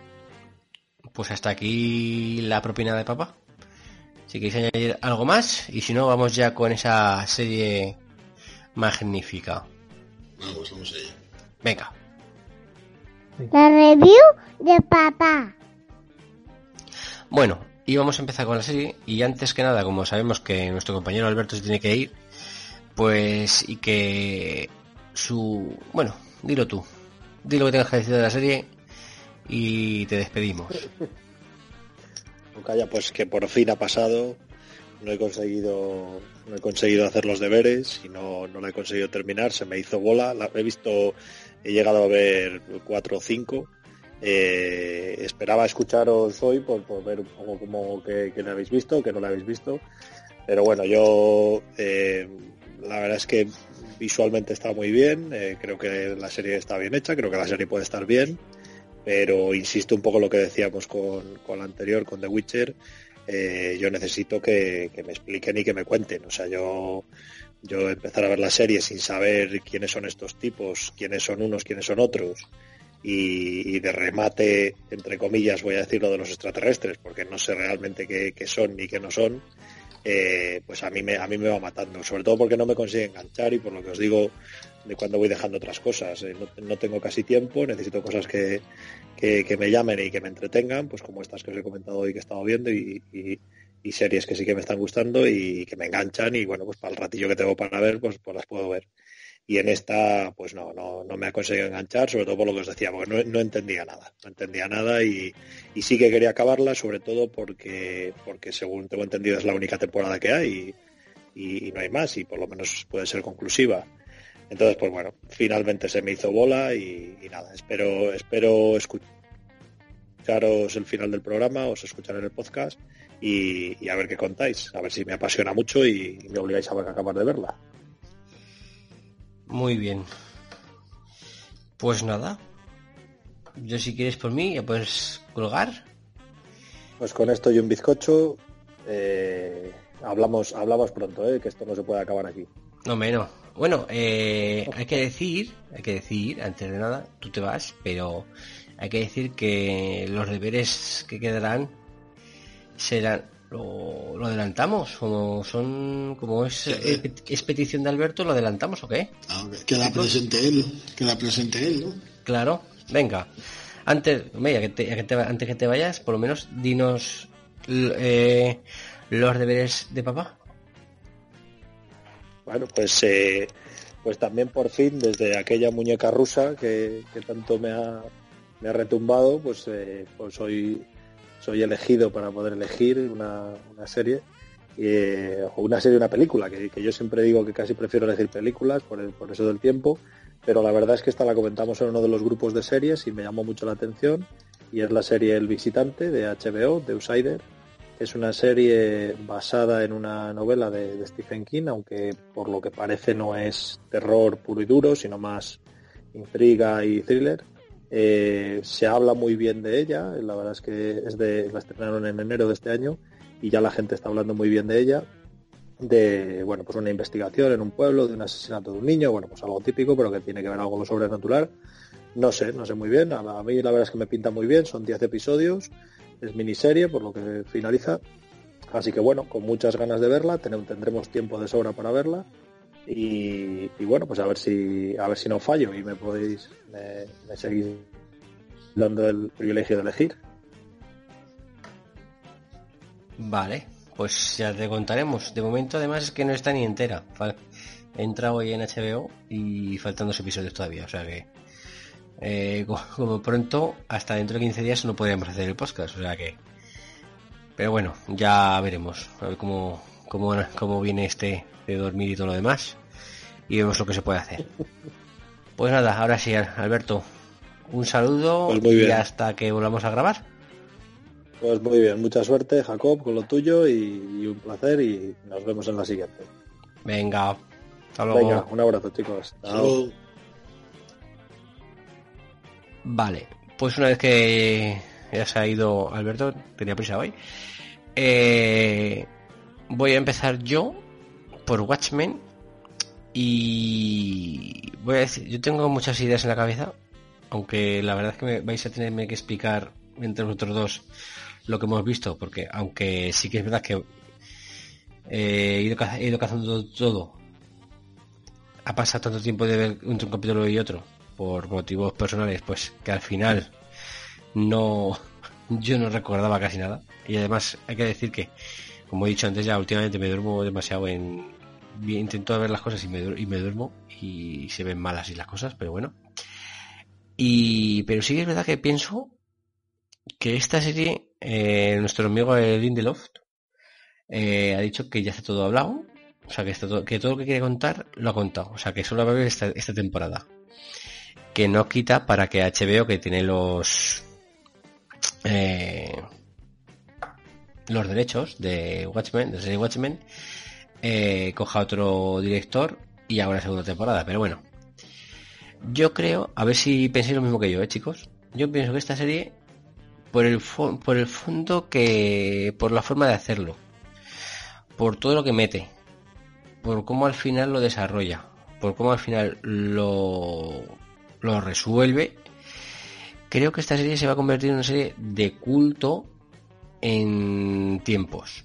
Pues hasta aquí la propina de papá. Si queréis añadir algo más, y si no, vamos ya con esa serie magnífica. Vamos, vamos allá. Venga. La review de papá. Bueno, Y vamos a empezar con la serie. Y antes que nada, como sabemos que nuestro compañero Alberto se tiene que ir, pues y que su... Bueno, dilo tú. Dilo lo que tengas que decir de la serie y te despedimos. Calla, pues que por fin ha pasado. No he conseguido, no he conseguido hacer los deberes y no, no he conseguido terminar. Se me hizo bola. La, he visto, he llegado a ver cuatro o cinco. Eh, esperaba escucharos hoy por, ver un poco cómo que, que, habéis visto, que no la habéis visto. Pero bueno, yo eh, la verdad es que visualmente está muy bien. Eh, creo que la serie está bien hecha. Creo que la serie puede estar bien pero insisto un poco lo que decíamos con, con la anterior, con The Witcher, eh, yo necesito que, me expliquen y que me cuenten. O sea, yo, yo empezar a ver la serie sin saber quiénes son estos tipos, quiénes son unos, quiénes son otros, y, de remate, entre comillas, voy a decir lo de los extraterrestres, porque no sé realmente qué, qué son ni qué no son, eh, pues a mí, me, a mí me va matando, sobre todo porque no me consigue enganchar y por lo que os digo, de cuando voy dejando otras cosas. Eh, no, no, tengo casi tiempo, necesito cosas que, que, me llamen y que me entretengan, pues como estas que os he comentado hoy que he estado viendo y, y, y, series que sí que me están gustando y que me enganchan y bueno, pues para el ratillo que tengo para ver, pues, pues las puedo ver. Y en esta, pues no, no, no me ha conseguido enganchar, sobre todo por lo que os decía, porque no, no entendía nada, no entendía nada y, y, sí que quería acabarla, sobre todo porque, porque según tengo entendido es la única temporada que hay y, y no hay más y por lo menos puede ser conclusiva. Entonces, pues bueno, finalmente se me hizo bola y, y nada, espero, espero escucharos el final del programa, os escucharé en el podcast y, y, a ver qué contáis, a ver si me apasiona mucho y, me obligáis a acabar de verla. Muy bien. Pues nada. Yo si quieres por mí, ya puedes colgar. Pues con esto y un bizcocho, eh, hablamos, hablamos pronto, eh, que esto no se puede acabar aquí. No menos. Bueno, eh, hay que decir, hay que decir, antes de nada, tú te vas, pero hay que decir que los deberes que quedarán serán lo, lo adelantamos, como son, como es, es, es, petición de Alberto, lo adelantamos o qué? Ah, que la presente él, que la presente él, ¿no? Claro, venga. Antes, ya que te, ya que te, antes que te vayas, por lo menos dinos eh, los deberes de papá. Bueno, pues eh, pues también por fin, desde aquella muñeca rusa que, tanto me ha, retumbado, pues, eh, pues soy, elegido para poder elegir una, serie. Eh, o una serie, una película, que, que, yo siempre digo que casi prefiero elegir películas por, el, por eso del tiempo, pero la verdad es que esta la comentamos en uno de los grupos de series y me llamó mucho la atención, y es la serie El Visitante de HBO, de Outsider, es una serie basada en una novela de, Stephen King, aunque por lo que parece no es terror puro y duro, sino más intriga y thriller. Eh, se habla muy bien de ella, la verdad es que es de, la estrenaron en enero de este año y ya la gente está hablando muy bien de ella. De bueno, pues una investigación en un pueblo, de un asesinato de un niño, bueno, pues algo típico, pero que tiene que ver algo con lo sobrenatural. No sé, no sé muy bien. A, a mí la verdad es que me pinta muy bien, son 10 episodios es miniserie, por lo que finaliza. Así que bueno, con muchas ganas de verla, tendremos tiempo de sobra para verla. Y, bueno, pues a ver si a ver si no fallo y me podéis me, dando el privilegio de elegir. Vale, pues ya te contaremos. De momento además es que no está ni entera. Entra hoy en HBO y faltan dos episodios todavía, o sea que eh, como pronto, hasta dentro de 15 días no podríamos hacer el podcast, o sea que... Pero bueno, ya veremos, a ver cómo, cómo, cómo viene este de dormir y todo lo demás, y vemos lo que se puede hacer. Pues nada, ahora sí, Alberto, un saludo pues y hasta que volvamos a grabar. Pues muy bien, mucha suerte, Jacob, con lo tuyo y, y un placer y nos vemos en la siguiente. Venga, hasta luego. Venga, un abrazo, chicos. Chao. Vale, pues una vez que ya se ha ido Alberto, tenía prisa hoy, eh, voy a empezar yo por Watchmen y voy a decir, yo tengo muchas ideas en la cabeza, aunque la verdad es que me vais a tenerme que explicar entre nosotros dos lo que hemos visto, porque aunque sí que es verdad que eh, he, ido, he ido cazando todo, ha pasado tanto tiempo de ver un capítulo y otro, por motivos personales, pues que al final no, yo no recordaba casi nada. Y además hay que decir que, como he dicho antes ya, últimamente me duermo demasiado en... Intento ver las cosas y me, y me duermo y se ven malas y las cosas, pero bueno. Y, pero sí es verdad que pienso que esta serie, eh, nuestro amigo Lindelof eh, ha dicho que ya está todo hablado, o sea que, todo, que todo lo que quiere contar lo ha contado, o sea que solo va a esta, esta temporada. Que no quita para que HBO, que tiene los eh, los derechos de Watchmen, de serie Watchmen, eh, coja otro director y haga una segunda temporada. Pero bueno, yo creo, a ver si pensáis lo mismo que yo, ¿eh, chicos? Yo pienso que esta serie, por el, por el fondo que, por la forma de hacerlo, por todo lo que mete, por cómo al final lo desarrolla, por cómo al final lo, lo resuelve. Creo que esta serie se va a convertir en una serie de culto en tiempos.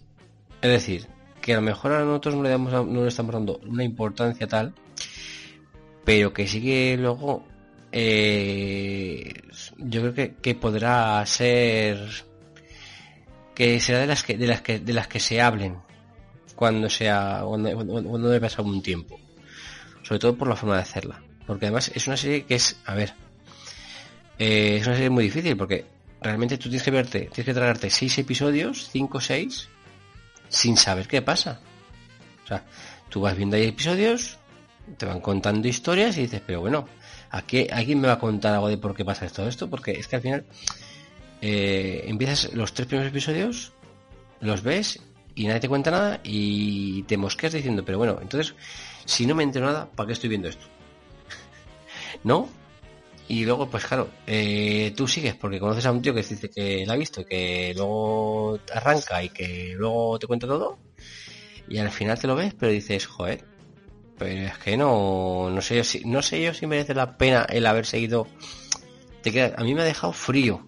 Es decir, que a lo mejor a nosotros no le, damos, no le estamos dando una importancia tal, pero que sí que luego eh, yo creo que, podrá ser que será de las que de las que de las que se hablen cuando sea cuando, cuando debe pasar un tiempo. Sobre todo por la forma de hacerla porque además es una serie que es a ver eh, es una serie muy difícil porque realmente tú tienes que verte, tienes que tragarte seis episodios, cinco, seis, sin saber qué pasa. O sea, tú vas viendo ahí episodios, te van contando historias y dices, pero bueno, aquí alguien me va a contar algo de por qué pasa todo esto, porque es que al final eh, empiezas los tres primeros episodios, los ves y nadie te cuenta nada y te mosqueas diciendo, pero bueno, entonces, si no me entero nada, ¿para qué estoy viendo esto? ¿No? Y luego, pues claro, eh, tú sigues porque conoces a un tío que dice que la ha visto y que luego arranca y que luego te cuenta todo. Y al final te lo ves, pero dices, joder, pero es que no, no sé yo si, no sé yo si merece la pena el haber seguido. Te queda, a mí me ha dejado frío.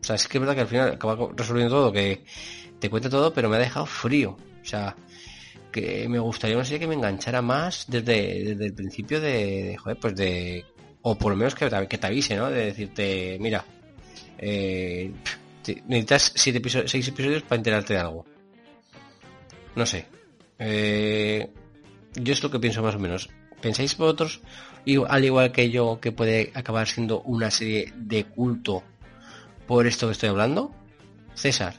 O sea, es que es verdad que al final acaba resolviendo todo, que te cuenta todo, pero me ha dejado frío. O sea, me gustaría una serie que me enganchara más desde, desde el principio de, de joder, pues de o por lo menos que te, que te avise, ¿no? De decirte, mira, eh, necesitas siete episodios, seis episodios para enterarte de algo. No sé. Eh, yo es lo que pienso más o menos. ¿Pensáis vosotros, al igual que yo, que puede acabar siendo una serie de culto por esto que estoy hablando? César.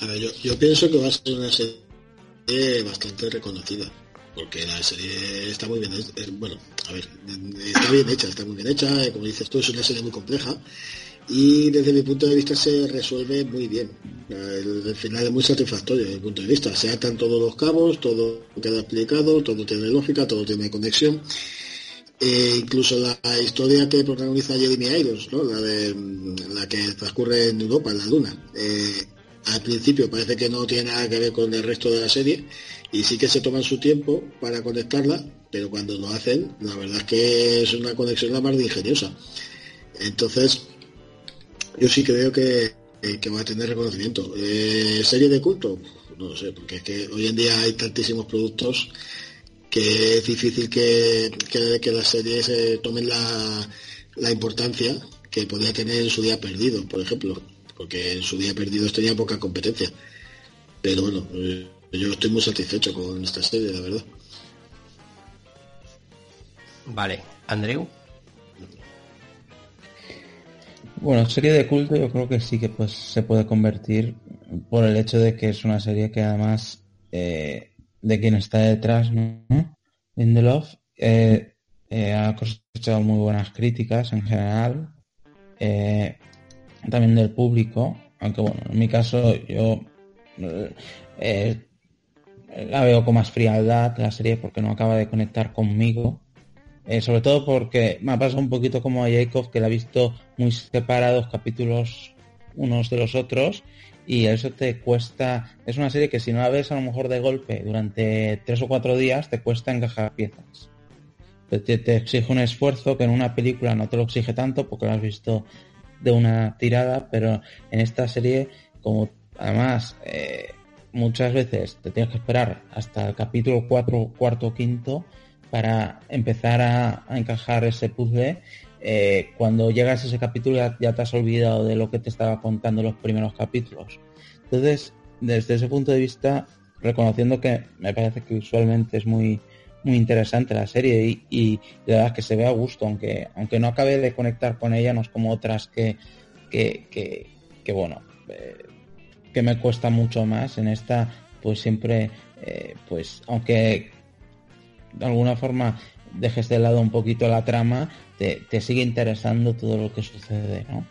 A ver, yo, yo pienso que va a ser una serie bastante reconocida porque la serie está muy bien, bueno, a ver, está bien hecha, está muy bien hecha, eh, como dices tú, es una serie muy compleja y desde mi punto de vista se resuelve muy bien. El, final es muy satisfactorio desde mi punto de vista, se atan todos los cabos, todo queda explicado, todo tiene lógica, todo tiene conexión. E incluso la, historia que protagoniza Jeremy Irons, ¿no? la, de, la que transcurre en Europa, en la Luna. Eh, al principio parece que no tiene nada que ver con el resto de la serie y sí que se toman su tiempo para conectarla, pero cuando lo hacen, la verdad es que es una conexión la más ingeniosa. Entonces, yo sí creo que, va a tener reconocimiento. Eh, ¿Serie de culto? No lo sé, porque es que hoy en día hay tantísimos productos que es difícil que, que, las series eh, tomen la, la importancia que podía tener en su día perdido, por ejemplo porque en su día perdidos tenía poca competencia. Pero bueno, eh, yo estoy muy satisfecho con esta serie, la verdad. Vale, Andreu. Bueno, serie de culto yo creo que sí que pues se puede convertir por el hecho de que es una serie que además eh, de quien está detrás, ¿no? Lindelof eh, eh, ha cosechado muy buenas críticas en general. Eh, también del público, aunque bueno, en mi caso yo eh, la veo con más frialdad la serie porque no acaba de conectar conmigo. Eh, sobre todo porque me ha pasado un poquito como a Jacob que la ha visto muy separados capítulos unos de los otros y eso te cuesta, es una serie que si no la ves a lo mejor de golpe durante tres o cuatro días te cuesta encajar piezas. Te, te exige un esfuerzo que en una película no te lo exige tanto porque lo has visto de una tirada, pero en esta serie, como además eh, muchas veces te tienes que esperar hasta el capítulo 4, cuarto, quinto para empezar a, encajar ese puzzle, eh, cuando llegas a ese capítulo ya, te has olvidado de lo que te estaba contando los primeros capítulos. Entonces, desde ese punto de vista, reconociendo que me parece que visualmente es muy muy interesante la serie y, y la verdad que se ve a gusto, aunque aunque no acabe de conectar con ella, no es como otras que, que, que, bueno, eh, que me cuesta mucho más. En esta, pues siempre, eh, pues aunque de alguna forma dejes de lado un poquito la trama, te, sigue interesando todo lo que sucede, ¿no?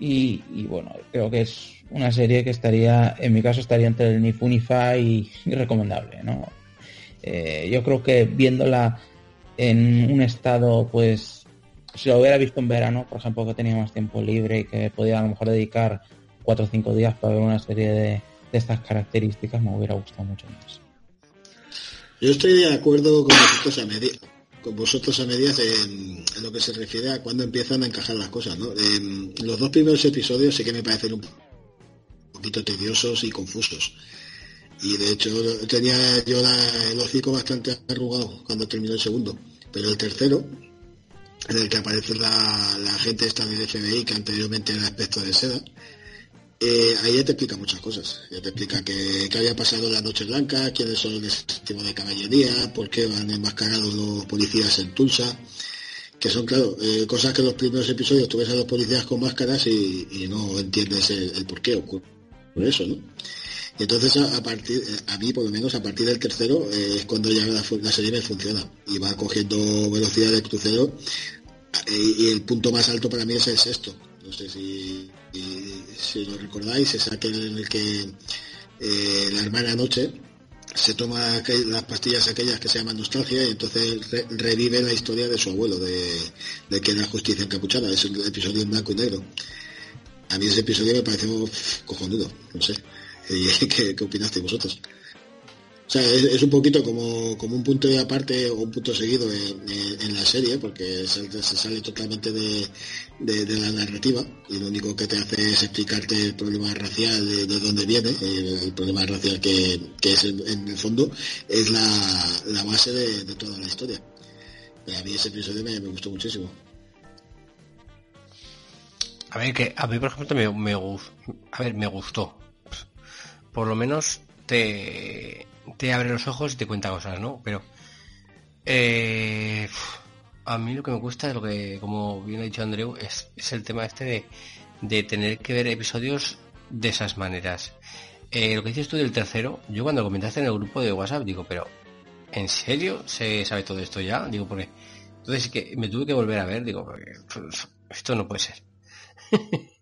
Y, bueno, creo que es una serie que estaría, en mi caso, estaría entre el Nifunify y, y recomendable, ¿no? Eh, yo creo que viéndola en un estado, pues, si lo hubiera visto en verano, por ejemplo, que tenía más tiempo libre y que podía a lo mejor dedicar cuatro o cinco días para ver una serie de, estas características, me hubiera gustado mucho más. Yo estoy de acuerdo con vosotros a con vosotros a medias en, lo que se refiere a cuando empiezan a encajar las cosas, ¿no? los dos primeros episodios sí que me parecen un poquito tediosos y confusos. Y de hecho tenía yo el hocico bastante arrugado cuando terminó el segundo. Pero el tercero, en el que aparece la, la gente esta del FBI que anteriormente era aspecto de seda, eh, ahí ya te explica muchas cosas. Ya te explica que, había pasado la Noche Blanca, quiénes son los tipo de caballería, por qué van enmascarados los policías en Tulsa, que son, claro, eh, cosas que en los primeros episodios tú ves a los policías con máscaras y, no entiendes el, por qué ocurre eso, ¿no? Y entonces a, partir, a mí por lo menos a partir del tercero eh, es cuando ya la, serie me funciona y va cogiendo velocidad de crucero y el punto más alto para mí es el sexto no sé si, si lo recordáis, es aquel en el que eh, la hermana Noche se toma las pastillas aquellas que se llaman nostalgia y entonces revive la historia de su abuelo, de, que era justicia encapuchada, es un episodio en blanco y negro. A mí ese episodio me pareció cojonudo, no sé. ¿Qué, qué opinaste vosotros? O sea, es, un poquito como, un punto de aparte o un punto seguido en, la serie, porque se, sale totalmente de, la narrativa y lo único que te hace es explicarte el problema racial de, dónde viene, el, problema racial que, es en, el fondo, es la, base de, toda la historia. a mí ese episodio me, gustó muchísimo. A ver, que a mí por ejemplo me, me, a ver, me gustó. Por lo menos te te abre los ojos y te cuenta cosas, ¿no? Pero eh, a mí lo que me gusta es lo que, como bien ha dicho Andreu, es, el tema este de, tener que ver episodios de esas maneras. Eh, lo que dices tú del tercero, yo cuando comentaste en el grupo de WhatsApp digo, pero ¿en serio se sabe todo esto ya? Digo, porque entonces que me tuve que volver a ver, digo, pues, esto no puede ser.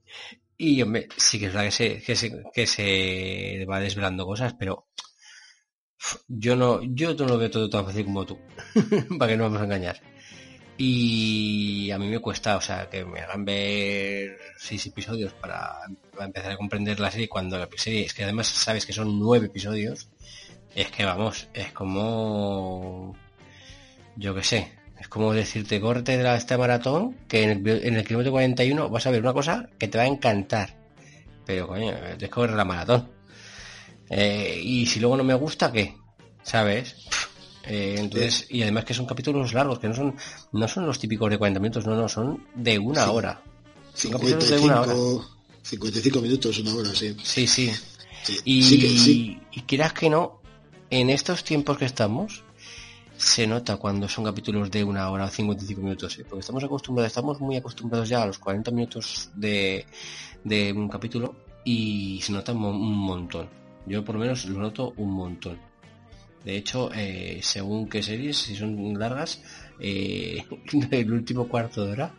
y hombre, sí que es verdad que se, que se, que se va desvelando cosas, pero yo no, yo no lo veo todo tan fácil como tú, para que no vamos a engañar. Y a mí me cuesta, o sea, que me hagan ver seis episodios para, empezar a comprender la serie cuando la serie es que además sabes que son nueve episodios. Es que vamos, es como, yo qué sé, es como decirte corte de la, este maratón que en el, en el kilómetro 41 vas a ver una cosa que te va a encantar. Pero coño, tienes que la maratón. Eh, y si luego no me gusta, ¿qué? ¿Sabes? Eh, entonces, y además que son capítulos largos, que no son, no son los típicos de 40 minutos, no, no, son de una hora. 55, de una hora. 55 minutos, una hora, sí. Sí, sí. y, y quieras que no, en estos tiempos que estamos, se nota cuando son capítulos de una hora o 55 minutos, porque estamos acostumbrados, estamos muy acostumbrados ya a los 40 minutos de, de un capítulo y se nota un montón. Yo por lo menos lo noto un montón. De hecho, eh, según qué series, si son largas, eh, el último cuarto de hora,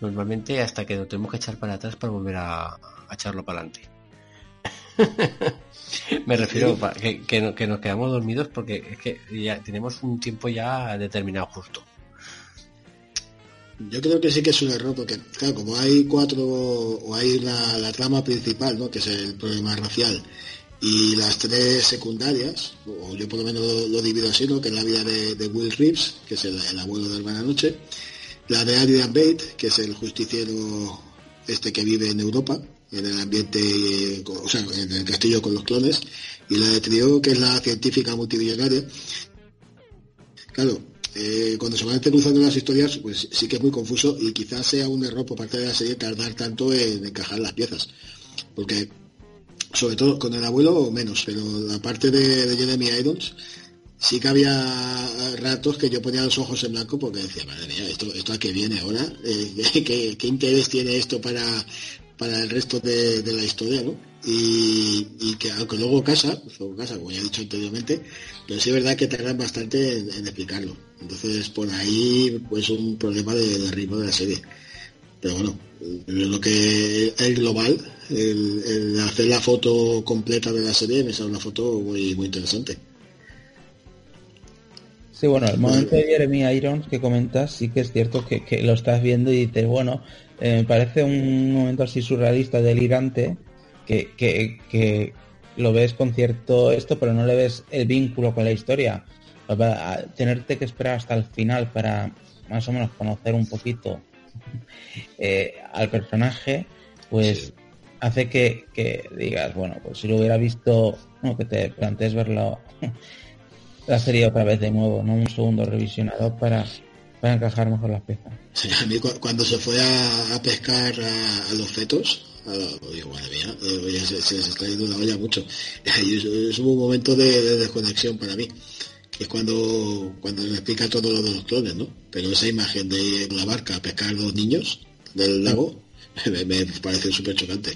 normalmente hasta que lo tenemos que echar para atrás para volver a, echarlo para adelante. Me refiero a que, que, nos quedamos dormidos porque es que ya tenemos un tiempo ya determinado justo. Yo creo que sí que es un error porque, claro, como hay cuatro, o hay la, la trama principal, ¿no? que es el problema racial, y las tres secundarias, o yo por lo menos lo, divido así, ¿no? que es la vida de, Will Reeves, que es el, abuelo de Hermana Noche, la de Adrian Bate, que es el justiciero este que vive en Europa, en el ambiente, o sea, en el castillo con los clones, y la de Trio, que es la científica multimillonaria. Claro, eh, cuando se van cruzando las historias, pues sí que es muy confuso y quizás sea un error por parte de la serie tardar tanto en encajar las piezas. Porque, sobre todo con el abuelo menos, pero la parte de, Jeremy Irons, sí que había ratos que yo ponía los ojos en blanco porque decía, madre mía, ¿esto, esto a qué viene ahora? Eh, ¿qué, interés tiene esto para, para el resto de, la historia, ¿no? y, que aunque luego casa, luego casa, como ya he dicho anteriormente, pero sí es verdad que tardan bastante en, explicarlo. Entonces por ahí pues un problema de, ritmo de la serie. Pero bueno, lo que es global, el, hacer la foto completa de la serie me sale una foto muy muy interesante. Sí, bueno, el momento de Jeremy Irons que comentas, sí que es cierto que, lo estás viendo y dices, bueno, eh, me parece un momento así surrealista, delirante, que, lo ves con cierto esto, pero no le ves el vínculo con la historia. tenerte que esperar hasta el final para más o menos conocer un poquito eh, al personaje, pues hace que, digas, bueno, pues si lo hubiera visto, no, que te plantees verlo la serie otra vez de nuevo, no un segundo revisionado para, para encajar mejor las piezas. a mí cuando se fue a, pescar a, los fetos, digo, madre mía, eh, se, se, está yendo la olla mucho. es, un momento de, desconexión para mí. Es cuando, cuando me explica todo lo de los clones, ¿no? Pero esa imagen de la barca a pescar los niños del lago me, parece súper chocante.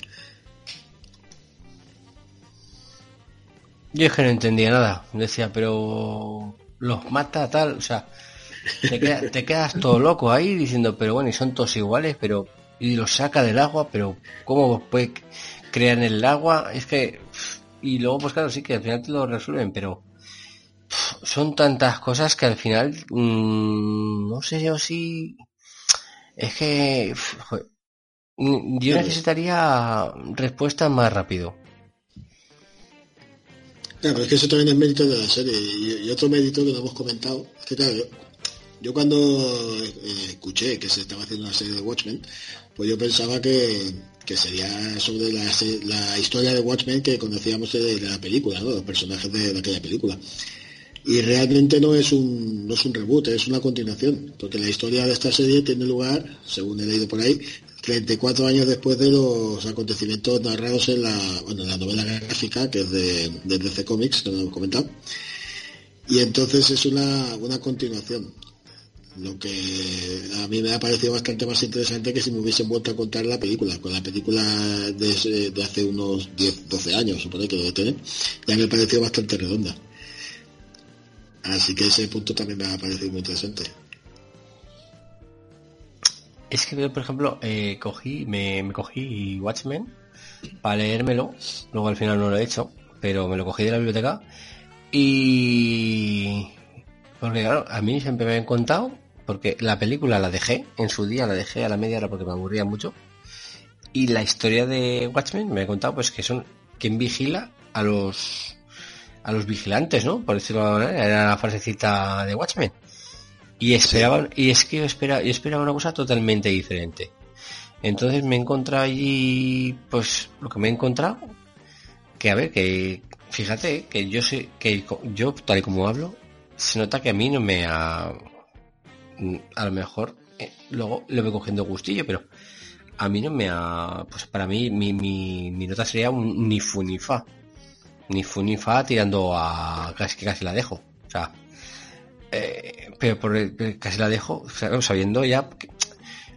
Yo es que no entendía nada. Decía, pero los mata tal, o sea, te, te quedas todo loco ahí diciendo, pero bueno, y son todos iguales, pero y lo saca del agua, pero ¿cómo puede crear en el agua? Es que... Y luego, pues claro, sí que al final te lo resuelven, pero son tantas cosas que al final mm, no sé yo si es que yo necesitaría respuestas más rápido claro es que eso también es mérito de la serie y, otro mérito que no hemos comentado es que claro yo, cuando eh, escuché que se estaba haciendo una serie de Watchmen pues yo pensaba que, sería sobre la, historia de Watchmen que conocíamos de, la película, ¿no? los personajes de, aquella película. Y realmente no es un no es un reboot, es una continuación, porque la historia de esta serie tiene lugar, según he leído por ahí, 34 años después de los acontecimientos narrados en la, novela gráfica, que es de, de DC Comics, que lo hemos comentado. Y entonces es una, una continuación lo que a mí me ha parecido bastante más interesante que si me hubiesen vuelto a contar la película. Con la película de, hace unos 10, 12 años, supone que lo tener, ya me ha parecido bastante redonda. Así que ese punto también me ha parecido muy interesante. Es que por ejemplo, eh, cogí, me, cogí Watchmen para leérmelo, luego al final no lo he hecho, pero me lo cogí de la biblioteca y porque claro, a mí siempre me habían contado porque la película la dejé, en su día la dejé a la media hora porque me aburría mucho. Y la historia de Watchmen me ha contado pues que son quien vigila a los a los vigilantes, ¿no? Por decirlo de era la frasecita de Watchmen. Y esperaban, y es que yo esperaba, yo esperaba una cosa totalmente diferente. Entonces me he encontrado allí, pues, lo que me he encontrado, que a ver, que, fíjate, que yo sé, que yo, tal y como hablo, se nota que a mí no me ha, a lo mejor eh, luego le voy cogiendo gustillo, pero a mí no me ha... Pues para mí mi, mi, mi nota sería un ni fu ni fa. Ni fu ni fa tirando a... casi que casi la dejo. O sea... Eh, pero por casi la dejo sabiendo ya...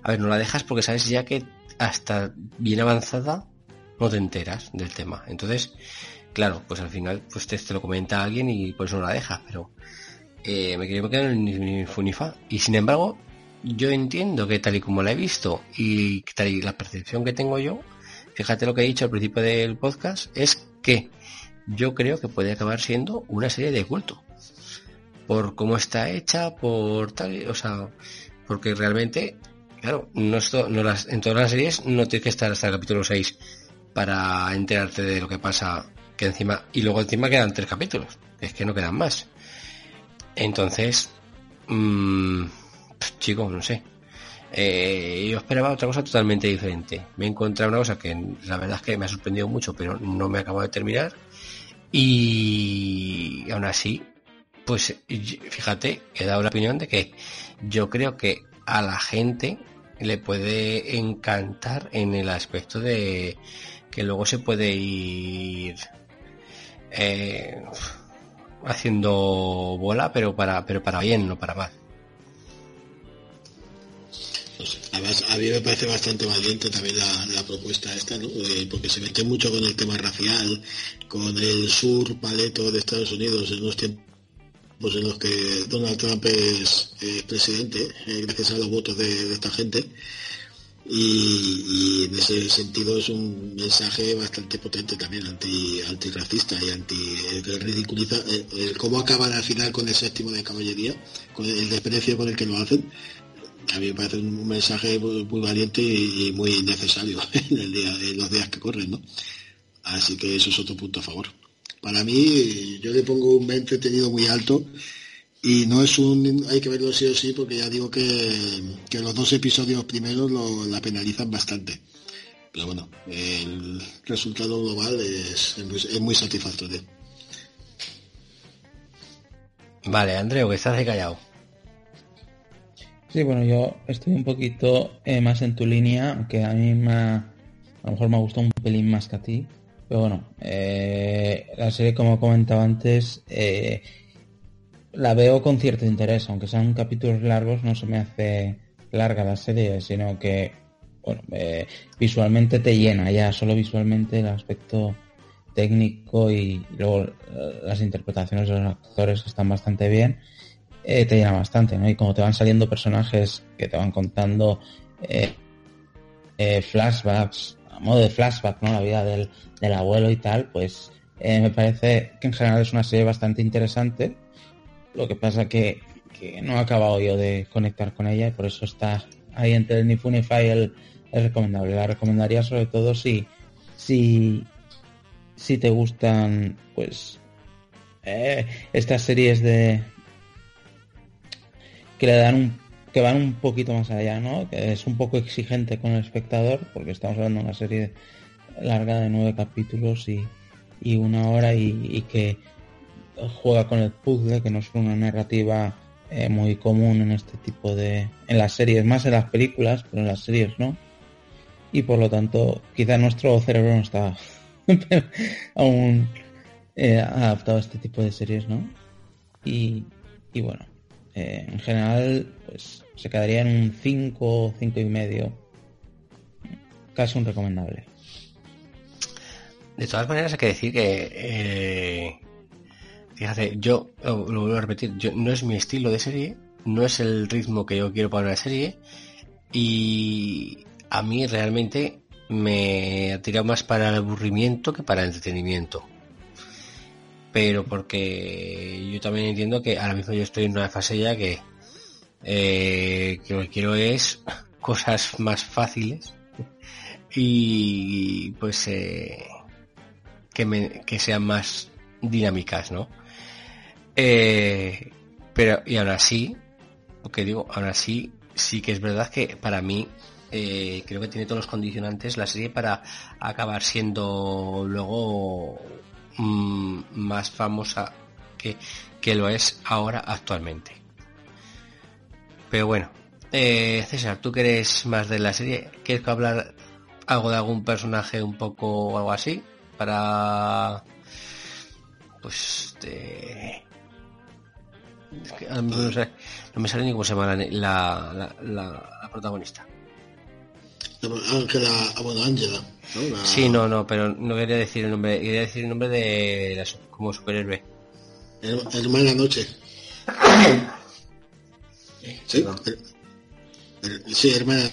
a ver, no la dejas porque sabes ya que hasta bien avanzada no te enteras del tema. Entonces, claro, pues al final pues te, lo comenta alguien y por eso no la dejas, pero eh, me quería quedar en Funifa. Y sin embargo, yo entiendo que tal y como la he visto y tal y la percepción que tengo yo, fíjate lo que he dicho al principio del podcast, es que yo creo que puede acabar siendo una serie de culto. Por cómo está hecha, por tal, o sea, porque realmente, claro, no, no las, en todas las series no tienes que estar hasta el capítulo 6 para enterarte de lo que pasa, que encima, y luego encima quedan tres capítulos, es que no quedan más. Entonces, mmm, chico, no sé. Eh, yo esperaba otra cosa totalmente diferente. Me he encontrado una cosa que la verdad es que me ha sorprendido mucho, pero no me acabo de terminar. Y aún así, Pues fíjate, he dado la opinión de que yo creo que a la gente le puede encantar en el aspecto de que luego se puede ir eh, haciendo bola, pero para, pero para bien, no para mal. además, a mí me parece bastante valiente también la, propuesta esta, ¿no? Porque se mete mucho con el tema racial, con el sur paleto de Estados Unidos en los tiempos en los que Donald Trump es presidente, eh, gracias a los votos de esta gente. Y, en ese sentido es un mensaje bastante potente también anti antirracista y anti eh, ridiculiza eh, el, cómo acaban al final con el séptimo de caballería con el desprecio con el que lo hacen. A mí me parece un mensaje muy, valiente y, muy necesario en, el día, en los días que corren ¿no? así que eso es otro punto a favor para mí yo le pongo un 20 tenido muy alto y no es un hay que verlo sí o sí porque ya digo que, los dos episodios primeros lo, la penalizan bastante. Pero bueno el resultado global es, es, muy satisfactorio. Vale Andreu que estás de callado sí bueno yo estoy un poquito eh, más en tu línea aunque a mí me a lo mejor me ha gustado un pelín más que a ti pero bueno eh, la serie como comentaba antes eh, la veo con cierto interés, aunque sean capítulos largos, no se me hace larga la serie, sino que bueno, eh, visualmente te llena ya, solo visualmente el aspecto técnico y luego eh, las interpretaciones de los actores están bastante bien, eh, te llena bastante, ¿no? Y como te van saliendo personajes que te van contando flashbacks, a modo de flashback, ¿no? La vida del, del abuelo y tal, pues me parece que en general es una serie bastante interesante lo que pasa que, no he acabado yo de conectar con ella y por eso está ahí entre el Nifunify el, es recomendable. La recomendaría sobre todo si, si, si te gustan pues eh, estas series de que le dan un que van un poquito más allá, ¿no? Que es un poco exigente con el espectador, porque estamos hablando de una serie larga de nueve capítulos y, y una hora y que juega con el puzzle, que no es una narrativa eh, muy común en este tipo de... en las series, más en las películas, pero en las series no. Y por lo tanto, quizá nuestro cerebro no está aún eh, adaptado a este tipo de series, ¿no? Y, y bueno, eh, en general, pues se quedaría en un 5, 5 y medio. Casi un recomendable. De todas maneras hay que decir que Fíjate, yo lo, vuelvo a repetir, no es mi estilo de serie, no es el ritmo que yo quiero para la serie y a mí realmente me ha tirado más para el aburrimiento que para el entretenimiento. Pero porque yo también entiendo que ahora mismo yo estoy en una fase ya que, eh, que lo que quiero es cosas más fáciles y pues eh, que, sean más dinámicas, ¿no? Eh, pero, y aún así, lo que digo, aún así, sí que es verdad que para mí eh, creo que tiene todos los condicionantes la serie para acabar siendo luego mm, más famosa que, que, lo es ahora actualmente. Pero bueno, eh, César, tú que eres más de la serie, ¿quieres hablar algo de algún personaje un poco o algo así? Para pues de no, me sale ni cómo se llama la, la, protagonista. Ángela, ah, bueno, Ángela. Sí, no, no, pero no quería decir el nombre, quería decir el nombre de la, como superhéroe. Hermana Noche. sí, sí, hermana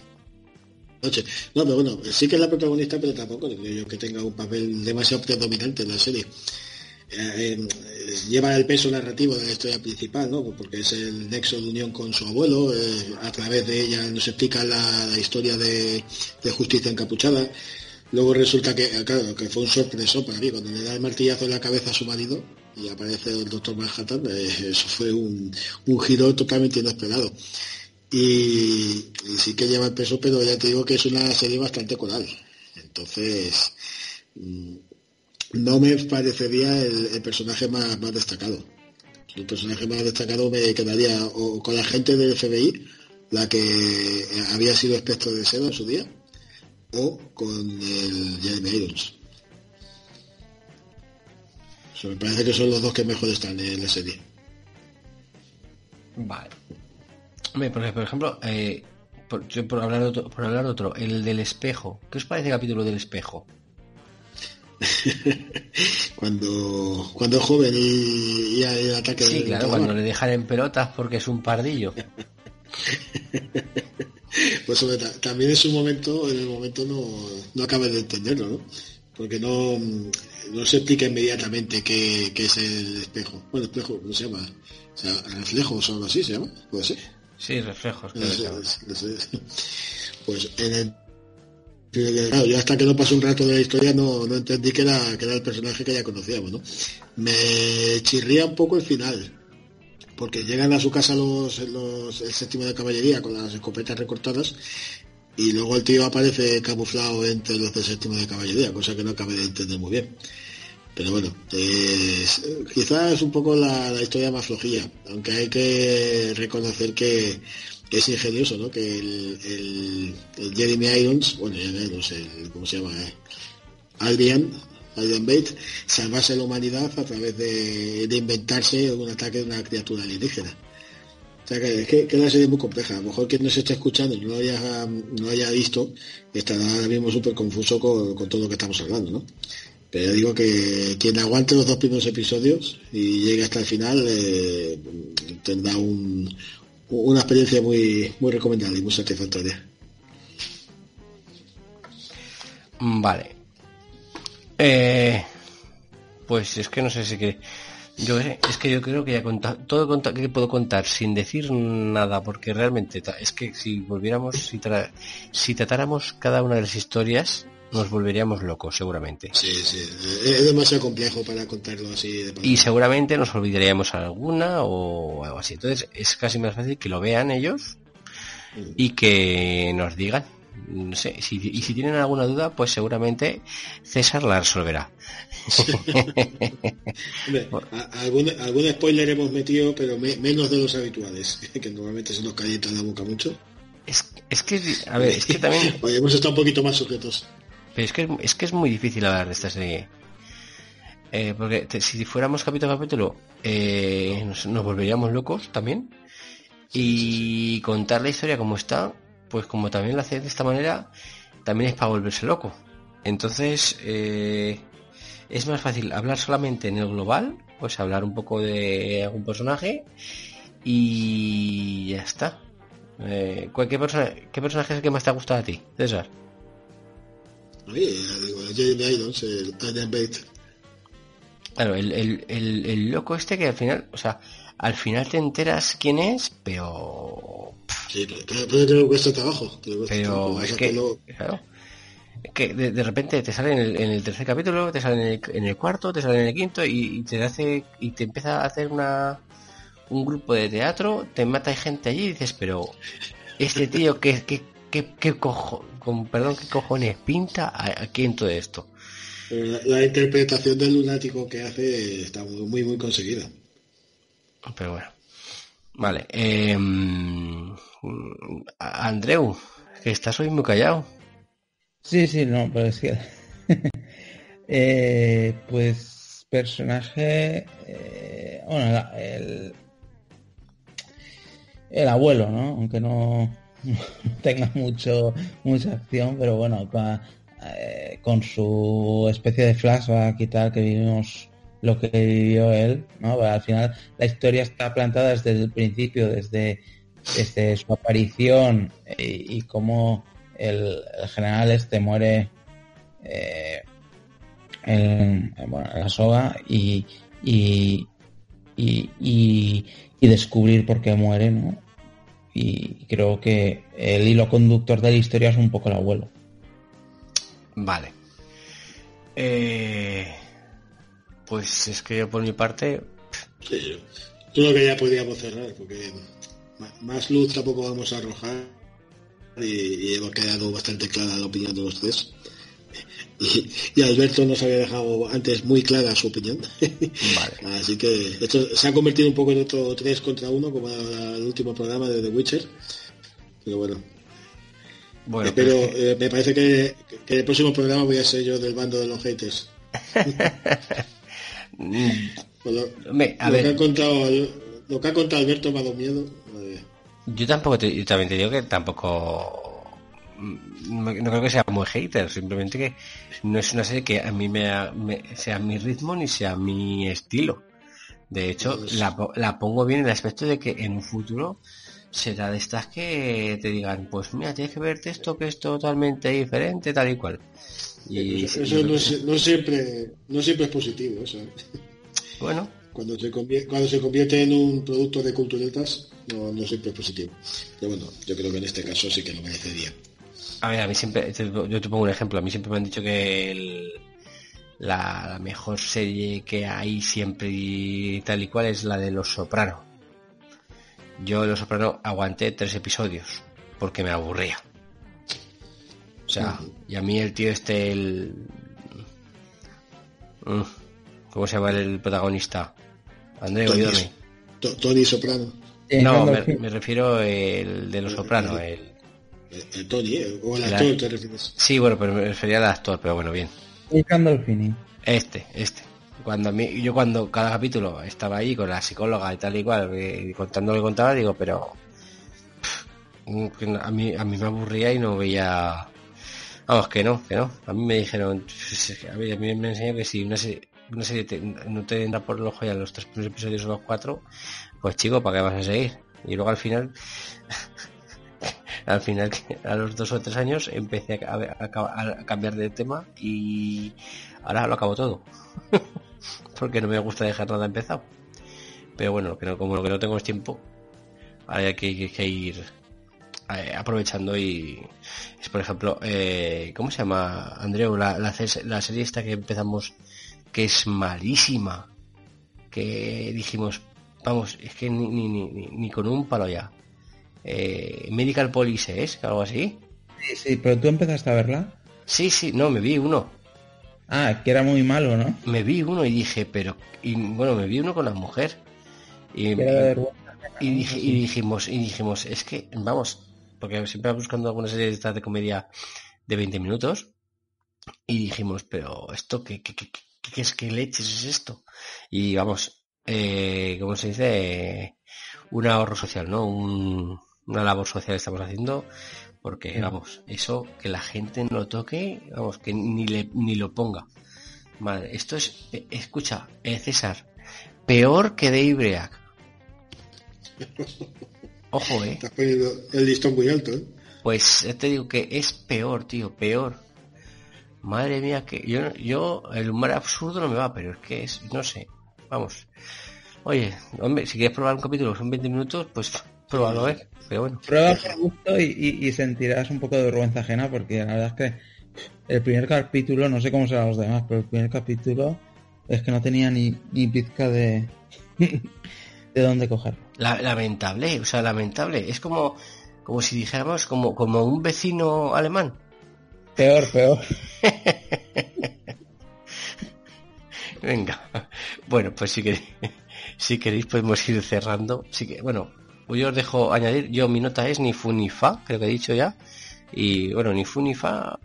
No, pero bueno, sí que es la protagonista, pero tampoco creo yo que tenga un papel demasiado predominante en la serie. Eh, eh, lleva el peso narrativo de la historia principal, ¿no? porque es el nexo de unión con su abuelo, eh, a través de ella nos explica la, historia de, justicia encapuchada. Luego resulta que, claro, que fue un sorpreso para mí, cuando le da el martillazo en la cabeza a su marido y aparece el doctor Manhattan, eso fue un, giro totalmente inesperado. Y, sí que lleva el peso, pero ya te digo que es una serie bastante coral. Entonces, mm, no me parecería el, personaje más, destacado. El personaje más destacado me quedaría o con la gente del FBI, la que había sido espectro de seda en su día, o con el Jeremy Irons. me parece que son los dos que mejor están en la serie. Vale. Por, por ejemplo, eh, por, hablar otro, por hablar otro, el del espejo. ¿Qué os parece el capítulo del espejo? cuando cuando es joven y, hay el ataque sí claro cuando le dejan en pelotas porque es un pardillo. Pues también es un momento en el momento no, no acabas de entenderlo no porque no no se explica inmediatamente qué, es el espejo. Bueno espejo no se llama o sea, reflejos o algo así se llama puede ser sí reflejos pues en el Claro, yo hasta que no pasó un rato de la historia no, entendí que era, que era el personaje que ya conocíamos, ¿no? Me chirría un poco el final, porque llegan a su casa los, los, el séptimo de caballería con las escopetas recortadas y luego el tío aparece camuflado entre los del séptimo de caballería, cosa que no acabé de entender muy bien. Pero bueno, quizás es un poco la, historia más flojilla, aunque hay que reconocer que es ingenioso, ¿no? Que el, Jeremy Irons, bueno, ya no sé ¿cómo se llama? Eh? Albion, Albion Bate, salvase la humanidad a través de, inventarse un ataque de una criatura alienígena. O sea que, es que, que la serie es muy compleja. A lo mejor quien nos está escuchando y no haya, no haya visto, estará ahora mismo súper confuso con, todo lo que estamos hablando, ¿no? Pero digo que quien aguante los dos primeros episodios y llegue hasta el final eh, tendrá un, una experiencia muy, muy recomendable y muy satisfactoria. Vale. Eh, pues es que no sé si que yo es que yo creo que ya contar todo que puedo contar sin decir nada porque realmente es que si volviéramos si tratáramos cada una de las historias nos volveríamos locos, seguramente. Sí, sí, es demasiado complejo para contarlo así. y seguramente nos olvidaríamos alguna o algo así. Entonces es casi más fácil que lo vean ellos mm. y que nos digan. No sé, si, y si tienen alguna duda, pues seguramente César la resolverá. algún, algún, spoiler hemos metido, pero menos de los habituales, que normalmente se nos calienta la boca mucho. Es, es que, a ver, es que también... hemos estado un poquito más sujetos. Pero es que es, que es muy difícil hablar de esta serie. Eh, porque si fuéramos capítulo a capítulo, eh, nos, volveríamos locos también. Y contar la historia como está, pues como también lo hace de esta manera, también es para volverse loco. Entonces, eh, es más fácil hablar solamente en el global, pues hablar un poco de algún personaje y ya está. ¿qué, ¿Qué personaje es el que más te ha gustado a ti, César? Claro, el, el, el, loco este que al final, o sea, al final te enteras quién es, pero... Sí, pero puede tener cuesta trabajo. Pero es que, claro, que de, repente te sale en el, en el, tercer capítulo, te sale en el, en el, cuarto, te sale en el quinto y, te hace y te empieza a hacer una un grupo de teatro, te mata gente allí y dices, pero este tío que, que, que cojo, con perdón, ¿qué cojones pinta aquí en todo esto? La, interpretación del lunático que hace está muy, muy conseguida. Pero bueno. Vale. Eh, Andreu, que estás hoy muy callado. Sí, sí, no, pero es que... eh, pues personaje... Eh, bueno, el, el abuelo, ¿no? Aunque no tenga mucho mucha acción, pero bueno, eh, con, su especie de flashback y tal que vivimos lo que vivió él, ¿no? al final la historia está plantada desde el principio, desde, desde su aparición eh, y, cómo el, general este muere eh, en, la soga y, y, y, y, descubrir por qué muere, ¿no? Y creo que el hilo conductor de la historia es un poco el abuelo. Vale. Eh, pues es que yo por mi parte... Sí, yo que ya podíamos cerrar, porque más luz tampoco vamos a arrojar y, hemos quedado bastante clara la opinión de los tres. y, Alberto nos había dejado antes muy clara su opinión. Así que esto se ha convertido un poco en otro 3 contra 1 como el último programa de The Witcher. Pero bueno. Bueno, pero eh, me parece que, el próximo programa voy a ser yo del bando de los haters. lo, que ha contado, lo que ha contado Alberto me ha dado miedo. Yo tampoco te, yo también te digo que tampoco no, creo que sea muy hater, simplemente que no es una serie que a mí me, sea mi ritmo ni sea mi estilo. De hecho, pues la, la, pongo bien en el aspecto de que en un futuro será de estas que te digan, pues mira, tienes que verte esto que es totalmente diferente, tal y cual. Y, eso, no, siempre no siempre es positivo eso. Bueno. Cuando se, convierte, cuando se convierte en un producto de culturetas, no, no siempre es positivo. Pero bueno, yo creo que en este caso sí que lo merecería. A ver, a mí siempre, yo te pongo un ejemplo, a mí siempre me han dicho que la, mejor serie que hay siempre y tal y cual es la de Los Soprano. Yo Los Soprano aguanté tres episodios porque me aburría. O sea, y a mí el tío este, el... Mm, ¿Cómo se llama el protagonista? André, ayúdame. Tony Soprano. No, me, refiero el de Los Soprano, el el Tony, ¿eh? o el actor te refieres. Sí, bueno, pero me refería al actor, pero bueno, bien. El Gandolfini. Este, este. Cuando a mí, yo cuando cada capítulo estaba ahí con la psicóloga y tal y cual, eh, contando lo que contaba, digo, pero a mí, a mí me aburría y no veía Vamos, que no, que no. A mí me dijeron, pues, a mí, me enseñó que si una serie, una serie no te entra por el ojo ya los tres primeros episodios o los cuatro, pues chico, ¿para qué vas a seguir? Y luego al final al final a los dos o tres años empecé a, cambiar de tema y ahora lo acabo todo. Porque no me gusta dejar nada empezado. Pero bueno que no, como lo que no tengo es tiempo hay que, ir eh, aprovechando y es por ejemplo eh, ¿cómo se llama Andreu? La, la, serie esta que empezamos que es malísima que dijimos vamos es que ni, ni, ni, ni con un palo ya eh, Medical Police es, algo así. Sí, sí, pero tú empezaste a verla. Sí, sí, no, me vi uno. Ah, que era muy malo, ¿no? Me vi uno y dije, pero, y bueno, me vi uno con la mujer. Y, y, dijimos, y dijimos, es que, vamos, porque siempre buscando alguna serie de de comedia de 20 minutos, y dijimos, pero esto, ¿qué, qué, qué, qué, es que leches es esto? Y vamos, eh, ¿cómo se dice? un ahorro social, ¿no? Un, una labor social estamos haciendo porque vamos eso que la gente no lo toque vamos que ni le ni lo ponga. Madre esto es eh, escucha eh, César peor que de ojo eh. Estás poniendo el listón muy alto ¿eh? pues te digo que es peor tío peor. Madre mía que yo yo el humor absurdo no me va pero es que es no sé vamos. Oye hombre si quieres probar un capítulo son 20 minutos pues pruébalo eh pero bueno. Prueba por gusto y, sentirás un poco de vergüenza ajena porque la verdad es que el primer capítulo, no sé cómo serán los demás, pero el primer capítulo es que no tenía ni, ni pizca de, de dónde coger. lamentable, o sea, lamentable. Es como, como si dijéramos como, como un vecino alemán. Peor, peor. Venga. Bueno, pues si queréis, si queréis podemos ir cerrando. Sí que, bueno, pues yo os dejo añadir, yo mi nota es ni fu ni fa, creo que he dicho ya. Y bueno, ni fu ni fa,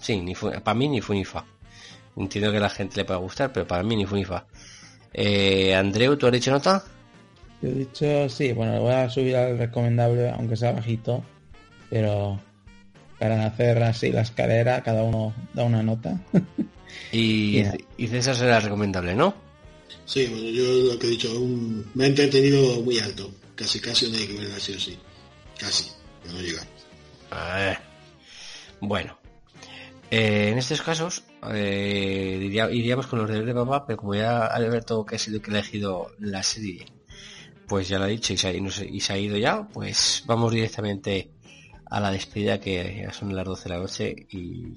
sí, ni para mí ni fu ni fa. Entiendo que a la gente le pueda gustar, pero para mí ni fu ni fa. Eh, Andreu, ¿tú has dicho nota? Yo he dicho sí, bueno, voy a subir al recomendable, aunque sea bajito, pero para hacer así la escalera, cada uno da una nota. y, y César será recomendable, ¿no? Sí, bueno, yo lo que he dicho, me ha entretenido muy alto. Casi, casi no hay que así sí. Casi, no llega. Bueno, eh, en estos casos eh, iríamos con los deberes de papá, pero como ya Alberto que ha sido que ha elegido la serie, pues ya lo ha dicho y se, ha, ido ya, pues vamos directamente a la despedida que ya son las 12 de la noche y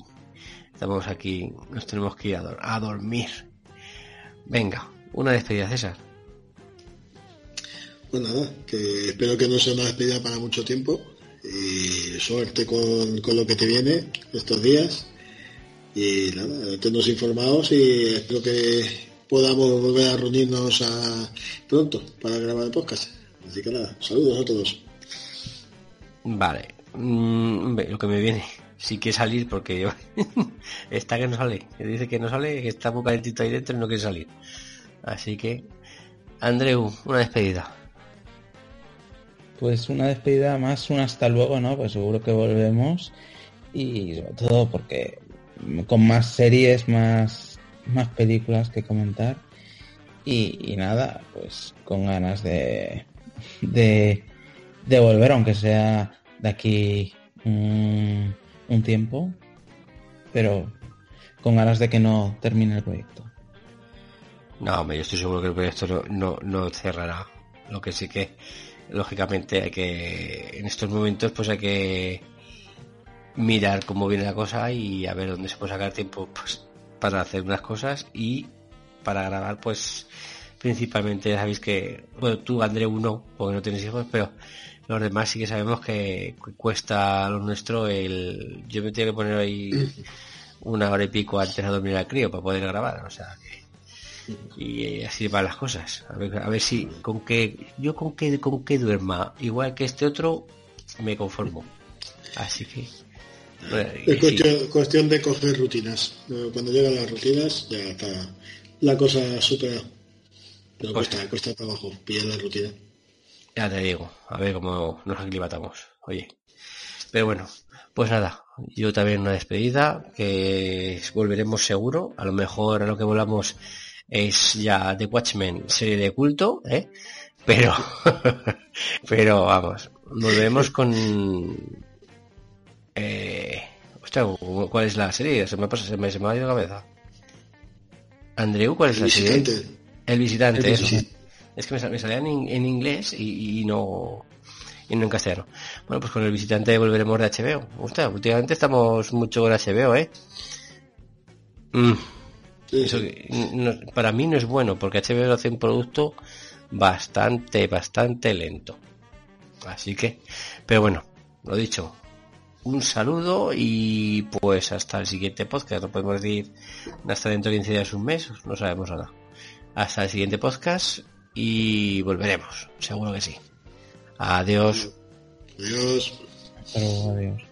estamos aquí, nos tenemos que ir a dormir. Venga, una despedida, César. Pues nada, que espero que no sea una despedida para mucho tiempo y suerte con, lo que te viene estos días Y nada, tenemos informados y espero que podamos volver a reunirnos pronto para grabar el podcast. Así que nada, saludos a todos. Vale, mm, lo que me viene, sí que salir porque está que no sale, dice que no sale, que está muy calentito ahí dentro y no quiere salir. Así que, Andreu, una despedida. Pues una despedida más, un hasta luego, ¿no? Pues seguro que volvemos y sobre todo porque con más series, más, más películas que comentar y, nada, pues con ganas de, de, de volver, aunque sea de aquí un, tiempo, pero con ganas de que no termine el proyecto. No, yo estoy seguro que el proyecto no, no, no cerrará. Lo que sí que, lógicamente, hay que, en estos momentos, pues hay que mirar cómo viene la cosa y a ver dónde se puede sacar tiempo pues, para hacer unas cosas y para grabar, pues principalmente ya sabéis que, bueno, tú André uno, porque no tienes hijos, pero los demás sí que sabemos que cuesta lo nuestro el... Yo me tengo que poner ahí una hora y pico antes de dormir al crío para poder grabar, o sea que... Y así van las cosas. A ver, a ver si con que yo con que con que duerma igual que este otro me conformo. Así que es cuestión, de coger rutinas. Cuando llegan las rutinas ya está la cosa supera. Pero pues cuesta, cuesta trabajo pillar la rutina. Ya te digo, a ver cómo nos aclimatamos. Oye. Pero bueno, pues nada, yo también una despedida, que volveremos seguro. A lo mejor a lo que volamos es ya The Watchmen, serie de culto, ¿eh? Pero, pero vamos, volveremos con eh, ¿cuál es la serie? Se me, pasa, se me, se me ha ido la cabeza. Andreu, ¿cuál es la serie? El visitante. Es que me, salía en, en inglés y, no y no en castellano. Bueno, pues con el visitante volveremos de HBO. Usted, últimamente estamos mucho con HBO, ¿eh? Mm. Para mí no es bueno porque HBO hace un producto bastante, bastante lento. Así que, pero bueno, lo dicho, un saludo y pues hasta el siguiente podcast. No podemos decir hasta dentro de 15 días, un mes, no sabemos nada. Hasta el siguiente podcast y volveremos, seguro que sí. Adiós. Adiós. adiós.